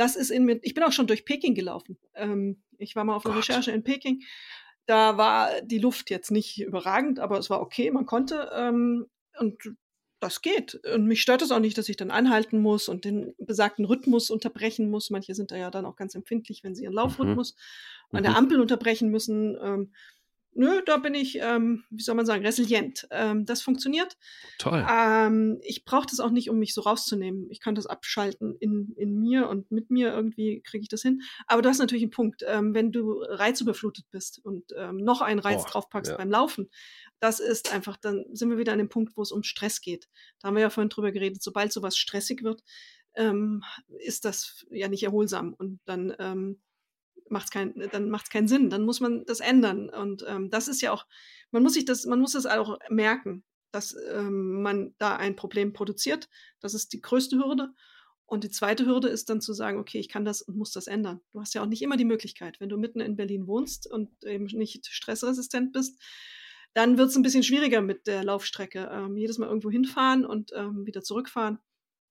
das ist in mir, ich bin auch schon durch Peking gelaufen. Ähm, ich war mal auf einer Recherche in Peking. Da war die Luft jetzt nicht überragend, aber es war okay, man konnte. Ähm, und das geht. Und mich stört es auch nicht, dass ich dann anhalten muss und den besagten Rhythmus unterbrechen muss. Manche sind da ja dann auch ganz empfindlich, wenn sie ihren. Laufrhythmus mhm. an der mhm. Ampel unterbrechen müssen. Ähm, nö, da bin ich, ähm, wie soll man sagen, resilient. Ähm, das funktioniert. Toll. Ähm, ich brauche das auch nicht, um mich so rauszunehmen. Ich kann das abschalten in, in mir und mit mir irgendwie kriege ich das hin. Aber du hast natürlich einen Punkt. Ähm, wenn du reizüberflutet bist und ähm, noch einen Reiz oh, draufpackst ja. beim Laufen, das ist einfach, dann sind wir wieder an dem Punkt, wo es um Stress geht. Da haben wir ja vorhin drüber geredet. Sobald sowas stressig wird, ähm, ist das ja nicht erholsam. Und dann ähm, macht's kein, dann macht es keinen Sinn. Dann muss man das ändern. Und ähm, das ist ja auch, man muss sich das, man muss das auch merken, dass ähm, man da ein Problem produziert. Das ist die größte Hürde. Und die zweite Hürde ist dann zu sagen, okay, ich kann das und muss das ändern. Du hast ja auch nicht immer die Möglichkeit. Wenn du mitten in Berlin wohnst und eben nicht stressresistent bist, dann wird es ein bisschen schwieriger mit der Laufstrecke. Ähm, jedes Mal irgendwo hinfahren und ähm, wieder zurückfahren.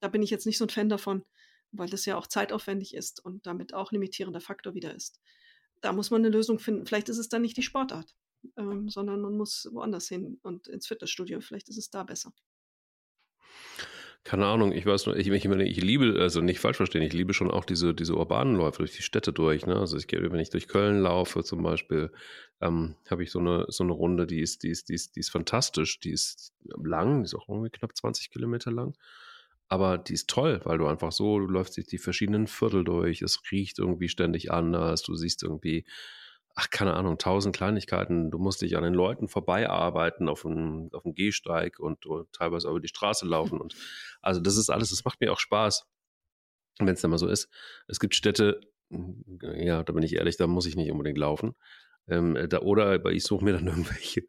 Da bin ich jetzt nicht so ein Fan davon weil das ja auch zeitaufwendig ist und damit auch limitierender Faktor wieder ist. Da muss man eine Lösung finden. Vielleicht ist es dann nicht die Sportart, ähm, sondern man muss woanders hin und ins Fitnessstudio. Vielleicht ist es da besser. Keine Ahnung, ich weiß nur, ich, ich, meine, ich liebe, also nicht falsch verstehen, ich liebe schon auch diese, diese urbanen Läufe durch die Städte durch. Ne? Also ich gehe, wenn ich durch Köln laufe zum Beispiel, ähm, habe ich so eine, so eine Runde, die ist, die, ist, die, ist, die ist fantastisch, die ist lang, die ist auch irgendwie knapp 20 Kilometer lang. Aber die ist toll, weil du einfach so, du läufst durch die verschiedenen Viertel durch, es riecht irgendwie ständig anders, du siehst irgendwie ach, keine Ahnung, tausend Kleinigkeiten. Du musst dich an den Leuten vorbeiarbeiten auf dem, auf dem Gehsteig und, und teilweise über die Straße laufen. Und also das ist alles, das macht mir auch Spaß, wenn es dann mal so ist. Es gibt Städte, ja, da bin ich ehrlich, da muss ich nicht unbedingt laufen. Ähm, da, oder ich suche mir dann irgendwelche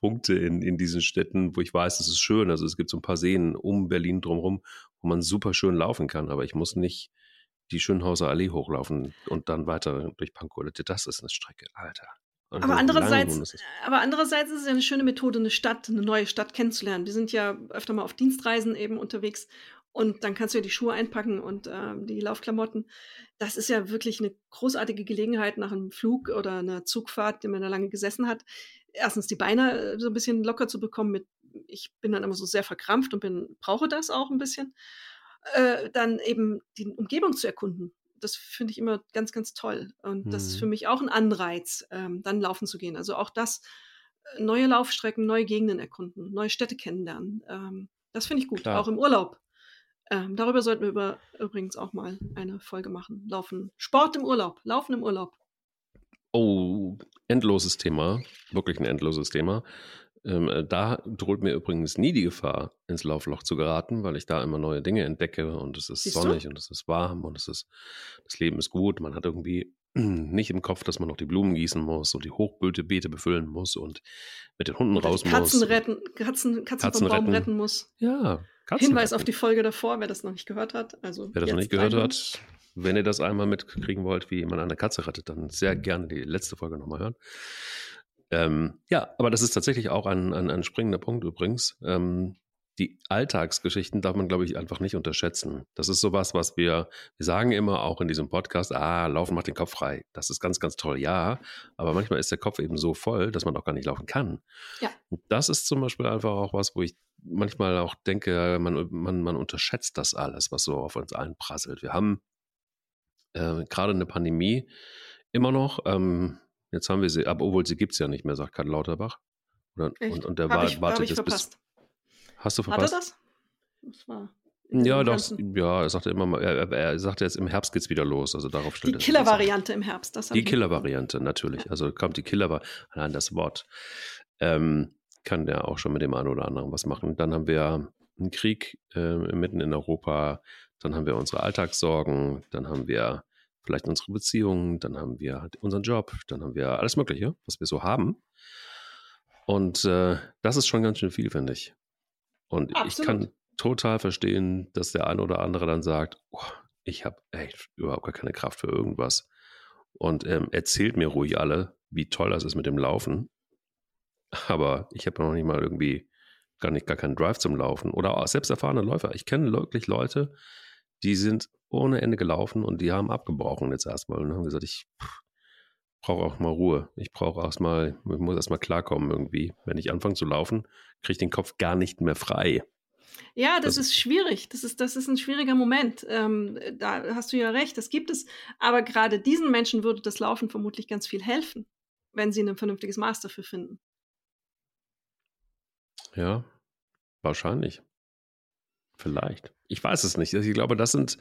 Punkte in, in diesen Städten, wo ich weiß, es ist schön. Also es gibt so ein paar Seen um Berlin drumherum, wo man super schön laufen kann, aber ich muss nicht die Schönhauser Allee hochlaufen und dann weiter durch Pankow. Das ist eine Strecke, Alter. Und aber andererseits, aber andererseits ist es ja eine schöne Methode, eine Stadt, eine neue Stadt kennenzulernen. Wir sind ja öfter mal auf Dienstreisen eben unterwegs und dann kannst du ja die Schuhe einpacken und äh, die Laufklamotten. Das ist ja wirklich eine großartige Gelegenheit nach einem Flug oder einer Zugfahrt, die man da lange gesessen hat. Erstens die Beine äh, so ein bisschen locker zu bekommen mit, ich bin dann immer so sehr verkrampft und bin, brauche das auch ein bisschen äh, dann eben die Umgebung zu erkunden. Das finde ich immer ganz, ganz toll. Und mhm. das ist für mhm. mich auch ein Anreiz, ähm, dann laufen zu gehen. Also auch das, äh, neue Laufstrecken, neue Gegenden erkunden, neue Städte kennenlernen. Ähm, das finde ich gut, Klar. auch im Urlaub. Ähm, darüber sollten wir über, übrigens auch mal eine Folge machen. Laufen. Sport im Urlaub, Laufen im Urlaub. Oh, endloses Thema, wirklich ein endloses Thema. Ähm, äh, da droht mir übrigens nie die Gefahr, ins Laufloch zu geraten, weil ich da immer neue Dinge entdecke und es ist Siehst sonnig du? und es ist warm und es ist, das Leben ist gut. Man hat irgendwie nicht im Kopf, dass man noch die Blumen gießen muss und die Hochbeete befüllen muss und mit den Hunden raus Katzen muss. Retten, Katzen, Katzen, Katzen vom Baum retten. retten muss. Ja, Katzen Hinweis retten. auf die Folge davor, wer das noch nicht gehört hat. Also wer das noch nicht gehört hat, wenn ihr das einmal mitkriegen wollt, wie man eine Katze rettet, dann sehr gerne die letzte Folge nochmal hören. Ähm, ja, aber das ist tatsächlich auch ein, ein, ein springender Punkt übrigens. Ähm, die Alltagsgeschichten darf man, glaube ich, einfach nicht unterschätzen. Das ist sowas, was wir, wir sagen immer auch in diesem Podcast, ah, laufen macht den Kopf frei. Das ist ganz, ganz toll, ja. Aber manchmal ist der Kopf eben so voll, dass man auch gar nicht laufen kann. Ja. das ist zum Beispiel einfach auch was, wo ich manchmal auch denke, man, man, man unterschätzt das alles, was so auf uns einprasselt. Wir haben äh, gerade eine Pandemie immer noch. Ähm, Jetzt haben wir sie, aber obwohl sie gibt es ja nicht mehr, sagt Karl Lauterbach. Oder, und, und der war, wartet jetzt bis. Hast du verpasst? Hat er das? Das war. Ja, doch, ja, er sagte immer mal, er, er sagte jetzt im Herbst geht es wieder los, also darauf stellt Die Killer-Variante im Herbst, das Die Killer-Variante, natürlich. Ja. Also kommt die Killer-Variante, allein das Wort. Ähm, kann der auch schon mit dem einen oder anderen was machen. Dann haben wir einen Krieg äh, mitten in Europa, dann haben wir unsere Alltagssorgen, dann haben wir vielleicht unsere Beziehungen, dann haben wir halt unseren Job, dann haben wir alles Mögliche, was wir so haben. Und äh, das ist schon ganz schön viel, finde ich. Und Absolut. ich kann total verstehen, dass der eine oder andere dann sagt, oh, ich habe echt überhaupt gar keine Kraft für irgendwas. Und ähm, erzählt mir ruhig alle, wie toll das ist mit dem Laufen. Aber ich habe noch nicht mal irgendwie gar nicht gar keinen Drive zum Laufen. Oder auch selbst erfahrene Läufer. Ich kenne wirklich Leute, die sind ohne Ende gelaufen und die haben abgebrochen jetzt erstmal und haben gesagt, ich brauche auch mal Ruhe. Ich brauche erstmal, ich muss erstmal klarkommen irgendwie. Wenn ich anfange zu laufen, kriege ich den Kopf gar nicht mehr frei. Ja, das, das, ist schwierig. Das ist, das ist ein schwieriger Moment. Ähm, da hast du ja recht, das gibt es. Aber gerade diesen Menschen würde das Laufen vermutlich ganz viel helfen, wenn sie ein vernünftiges Maß dafür finden. Ja, wahrscheinlich. Vielleicht. Ich weiß es nicht. Ich glaube, das sind,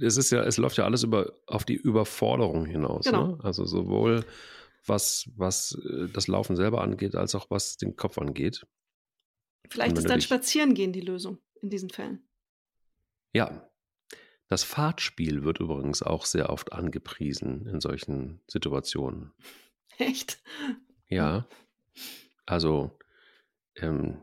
es ist ja, es läuft ja alles über, auf die Überforderung hinaus. Genau. Ne? Also sowohl was, was äh, das Laufen selber angeht, als auch was den Kopf angeht. Vielleicht ist dann Spazierengehen die Lösung in diesen Fällen. Ja. Das Fahrtspiel wird übrigens auch sehr oft angepriesen in solchen Situationen. Echt? Ja. Also ähm,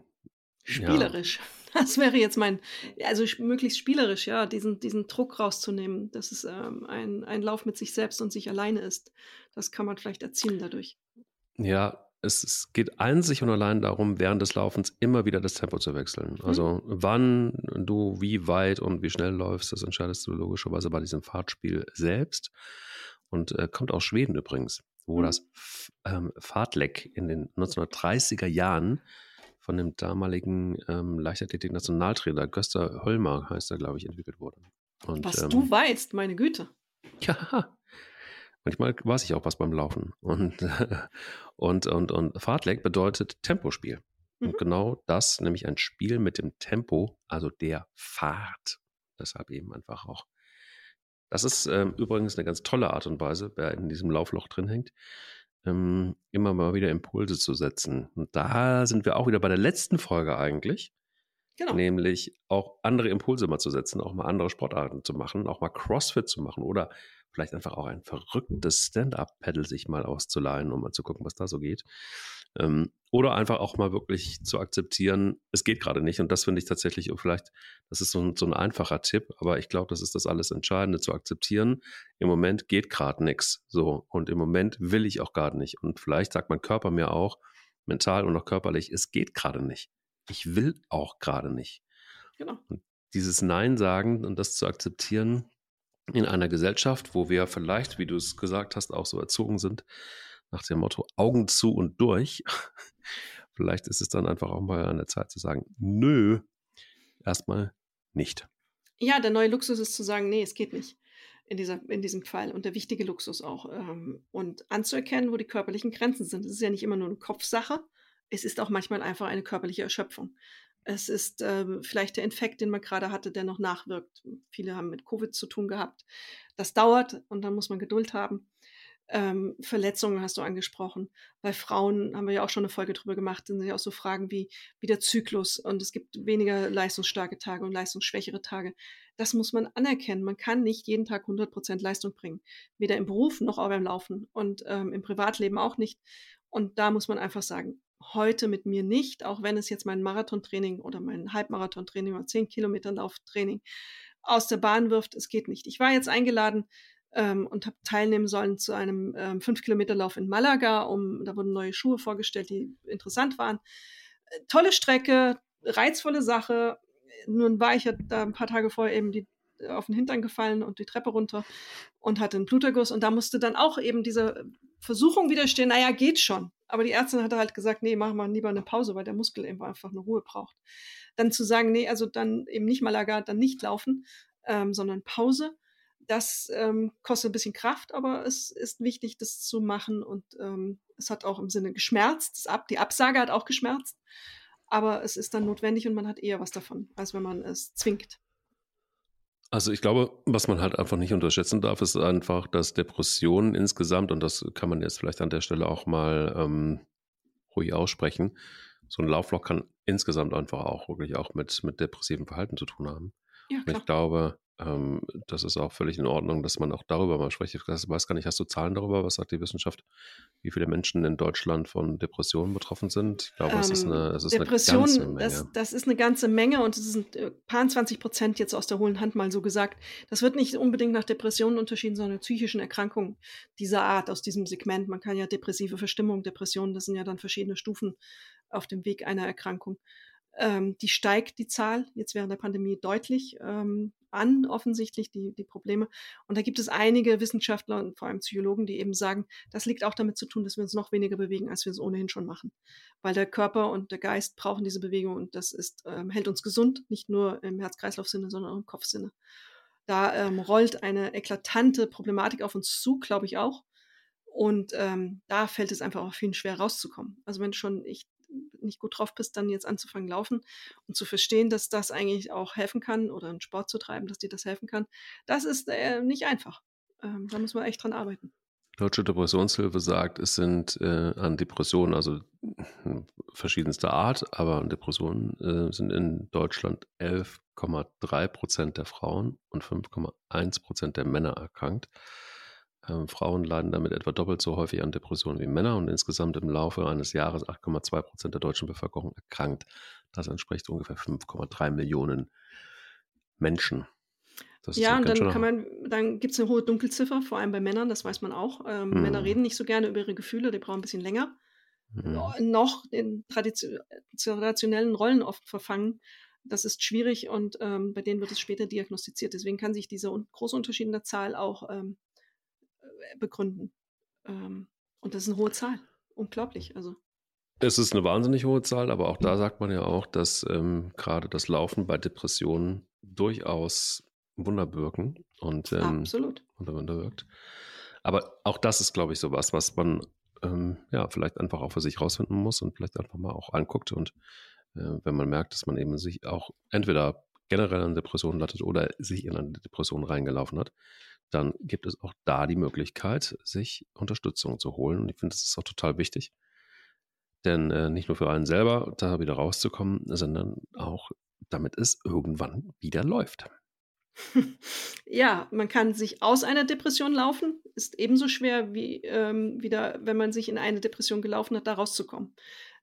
Spielerisch. Ja. Das wäre jetzt mein, also möglichst spielerisch, ja, diesen, diesen Druck rauszunehmen, dass es ähm, ein, ein Lauf mit sich selbst und sich alleine ist. Das kann man vielleicht erzielen dadurch. Ja, es, es geht einzig und allein darum, während des Laufens immer wieder das Tempo zu wechseln. Mhm. Also wann du wie weit und wie schnell läufst, das entscheidest du logischerweise bei diesem Fahrtspiel selbst. Und äh, kommt aus Schweden übrigens, wo mhm. das ähm, Fahrtleck in den 1930er Jahren von dem damaligen ähm, Leichtathletik-Nationaltrainer Göster Höllmar, heißt er, glaube ich, entwickelt wurde. Und, was ähm, du weißt, meine Güte. Ja, manchmal weiß ich auch was beim Laufen. Und, und, und, und Fahrtleg bedeutet Tempospiel. Mhm. Und genau das, nämlich ein Spiel mit dem Tempo, also der Fahrt. Deshalb eben einfach auch. Das ist ähm, übrigens eine ganz tolle Art und Weise, wer in diesem Laufloch drin hängt, ähm, immer mal wieder Impulse zu setzen. Und da sind wir auch wieder bei der letzten Folge eigentlich. Genau. Nämlich auch andere Impulse mal zu setzen, auch mal andere Sportarten zu machen, auch mal CrossFit zu machen oder vielleicht einfach auch ein verrücktes Stand-up-Pedal sich mal auszuleihen, um mal zu gucken, was da so geht. Ähm, oder einfach auch mal wirklich zu akzeptieren, es geht gerade nicht. Und das finde ich tatsächlich vielleicht, das ist so ein, so ein einfacher Tipp, aber ich glaube, das ist das alles Entscheidende, zu akzeptieren. Im Moment geht gerade nichts. So. Und im Moment will ich auch gerade nicht. Und vielleicht sagt mein Körper mir auch, mental und auch körperlich, es geht gerade nicht. Ich will auch gerade nicht. Genau. Und dieses Nein sagen und das zu akzeptieren in einer Gesellschaft, wo wir vielleicht, wie du es gesagt hast, auch so erzogen sind, nach dem Motto Augen zu und durch. Vielleicht ist es dann einfach auch mal an der Zeit zu sagen, nö, erstmal nicht. Ja, der neue Luxus ist zu sagen, nee, es geht nicht in, dieser, in diesem Fall und der wichtige Luxus auch. Ähm, und anzuerkennen, wo die körperlichen Grenzen sind. Es ist ja nicht immer nur eine Kopfsache, es ist auch manchmal einfach eine körperliche Erschöpfung. Es ist äh, vielleicht der Infekt, den man gerade hatte, der noch nachwirkt. Viele haben mit Covid zu tun gehabt. Das dauert und dann muss man Geduld haben. Ähm, Verletzungen hast du angesprochen. Bei Frauen haben wir ja auch schon eine Folge drüber gemacht, sind ja auch so Fragen wie, wie der Zyklus und es gibt weniger leistungsstarke Tage und leistungsschwächere Tage. Das muss man anerkennen. Man kann nicht jeden Tag 100% Leistung bringen. Weder im Beruf noch auch beim Laufen und ähm, im Privatleben auch nicht. Und da muss man einfach sagen, heute mit mir nicht, auch wenn es jetzt mein Marathontraining oder mein Halbmarathontraining oder 10 Kilometer Lauftraining aus der Bahn wirft. Es geht nicht. Ich war jetzt eingeladen ähm, und habe teilnehmen sollen zu einem ähm, 5-Kilometer-Lauf in Malaga. Um, da wurden neue Schuhe vorgestellt, die interessant waren. Äh, tolle Strecke, reizvolle Sache. Nun war ich ja da ein paar Tage vorher eben die, auf den Hintern gefallen und die Treppe runter und hatte einen Bluterguss. Und da musste dann auch eben diese Versuchung widerstehen, naja, geht schon. Aber die Ärztin hatte halt gesagt, nee, mach mal lieber eine Pause, weil der Muskel eben einfach eine Ruhe braucht. Dann zu sagen, nee, also dann eben nicht Malaga, dann nicht laufen, ähm, sondern Pause das ähm, kostet ein bisschen Kraft, aber es ist wichtig, das zu machen und ähm, es hat auch im Sinne geschmerzt. Ab, die Absage hat auch geschmerzt, aber es ist dann notwendig und man hat eher was davon, als wenn man es zwingt. Also ich glaube, was man halt einfach nicht unterschätzen darf, ist einfach, dass Depressionen insgesamt, und das kann man jetzt vielleicht an der Stelle auch mal ähm, ruhig aussprechen, so ein Laufloch kann insgesamt einfach auch wirklich auch mit, mit depressivem Verhalten zu tun haben. Ja, klar. ich glaube, ähm, das ist auch völlig in Ordnung, dass man auch darüber mal spricht. Ich weiß gar nicht, hast du Zahlen darüber? Was sagt die Wissenschaft? Wie viele Menschen in Deutschland von Depressionen betroffen sind? Ich glaube, ähm, es ist, eine, es ist Depression, eine ganze Menge. Das, das, ist eine ganze Menge und es sind ein paar 20 Prozent jetzt aus der hohlen Hand mal so gesagt. Das wird nicht unbedingt nach Depressionen unterschieden, sondern psychischen Erkrankungen dieser Art, aus diesem Segment. Man kann ja depressive Verstimmung, Depressionen, das sind ja dann verschiedene Stufen auf dem Weg einer Erkrankung. Ähm, die steigt die Zahl jetzt während der Pandemie deutlich ähm, an, offensichtlich die, die Probleme. Und da gibt es einige Wissenschaftler und vor allem Psychologen, die eben sagen, das liegt auch damit zu tun, dass wir uns noch weniger bewegen, als wir es ohnehin schon machen. Weil der Körper und der Geist brauchen diese Bewegung und das ist, ähm, hält uns gesund, nicht nur im Herz-Kreislauf-Sinne, sondern auch im Kopfsinne. Da ähm, rollt eine eklatante Problematik auf uns zu, glaube ich auch. Und ähm, da fällt es einfach auch vielen schwer rauszukommen. Also wenn schon ich nicht gut drauf bist, dann jetzt anzufangen laufen und zu verstehen, dass das eigentlich auch helfen kann oder einen Sport zu treiben, dass dir das helfen kann, das ist äh, nicht einfach. Ähm, da muss man echt dran arbeiten. Deutsche Depressionshilfe sagt, es sind äh, an Depressionen, also verschiedenster Art, aber an Depressionen äh, sind in Deutschland 11,3 Prozent der Frauen und 5,1 Prozent der Männer erkrankt. Ähm, Frauen leiden damit etwa doppelt so häufig an Depressionen wie Männer und insgesamt im Laufe eines Jahres 8,2 Prozent der deutschen Bevölkerung erkrankt. Das entspricht ungefähr 5,3 Millionen Menschen. ja, und dann kann man, dann gibt es eine hohe Dunkelziffer, vor allem bei Männern, das weiß man auch. Ähm, mhm. Männer reden nicht so gerne über ihre Gefühle, die brauchen ein bisschen länger. Mhm. Noch in traditionellen Rollen oft verfangen. Das ist schwierig und ähm, bei denen wird es später diagnostiziert. Deswegen kann sich dieser große Unterschied in der Zahl auch ähm, begründen. Ähm, und das ist eine hohe Zahl. Unglaublich. Also. Es ist eine wahnsinnig hohe Zahl, aber auch da sagt man ja auch, dass ähm, gerade das Laufen bei Depressionen durchaus Wunder wirken und ähm, Absolut. Wunder wirkt. Aber auch das ist, glaube ich, so was, was man ähm, ja vielleicht einfach auch für sich rausfinden muss und vielleicht einfach mal auch anguckt. Und äh, wenn man merkt, dass man eben sich auch entweder generell an Depressionen lattet oder sich in eine Depression reingelaufen hat, dann gibt es auch da die Möglichkeit, sich Unterstützung zu holen. Und ich finde, das ist auch total wichtig. Denn äh, nicht nur für einen selber da wieder rauszukommen, sondern auch damit es irgendwann wieder läuft. Ja, man kann sich aus einer Depression laufen, ist ebenso schwer wie ähm, wieder, wenn man sich in eine Depression gelaufen hat, da rauszukommen.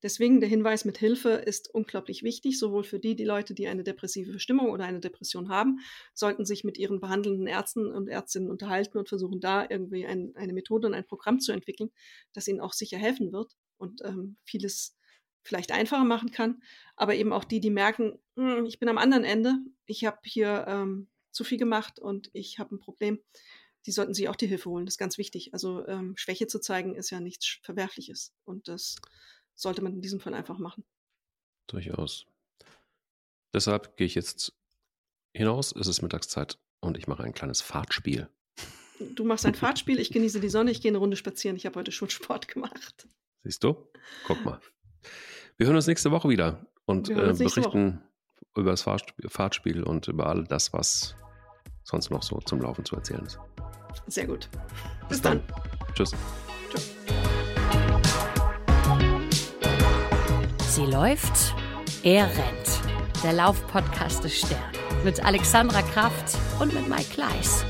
Deswegen der Hinweis mit Hilfe ist unglaublich wichtig, sowohl für die, die Leute, die eine depressive Verstimmung oder eine Depression haben, sollten sich mit ihren behandelnden Ärzten und Ärztinnen unterhalten und versuchen, da irgendwie ein, eine Methode und ein Programm zu entwickeln, das ihnen auch sicher helfen wird und ähm, vieles vielleicht einfacher machen kann. Aber eben auch die, die merken, hm, ich bin am anderen Ende, ich habe hier ähm, zu viel gemacht und ich habe ein Problem, die sollten sich auch die Hilfe holen. Das ist ganz wichtig. Also ähm, Schwäche zu zeigen ist ja nichts Verwerfliches. Und das sollte man in diesem Fall einfach machen. Durchaus. Deshalb gehe ich jetzt hinaus. Es ist Mittagszeit und ich mache ein kleines Fahrtspiel. Du machst ein Fahrtspiel, ich genieße die Sonne, ich gehe eine Runde spazieren. Ich habe heute schon Sport gemacht. Siehst du? Guck mal. Wir hören uns nächste Woche wieder und äh, berichten Woche. Über das Fahrtspiel und über all das, was sonst noch so zum Laufen zu erzählen ist. Sehr gut. Bis, Bis dann. dann. Tschüss. Tschüss. Sie läuft, er rennt. Der Laufpodcast des Stern. Mit Alexandra Kraft und mit Mike Kleiss.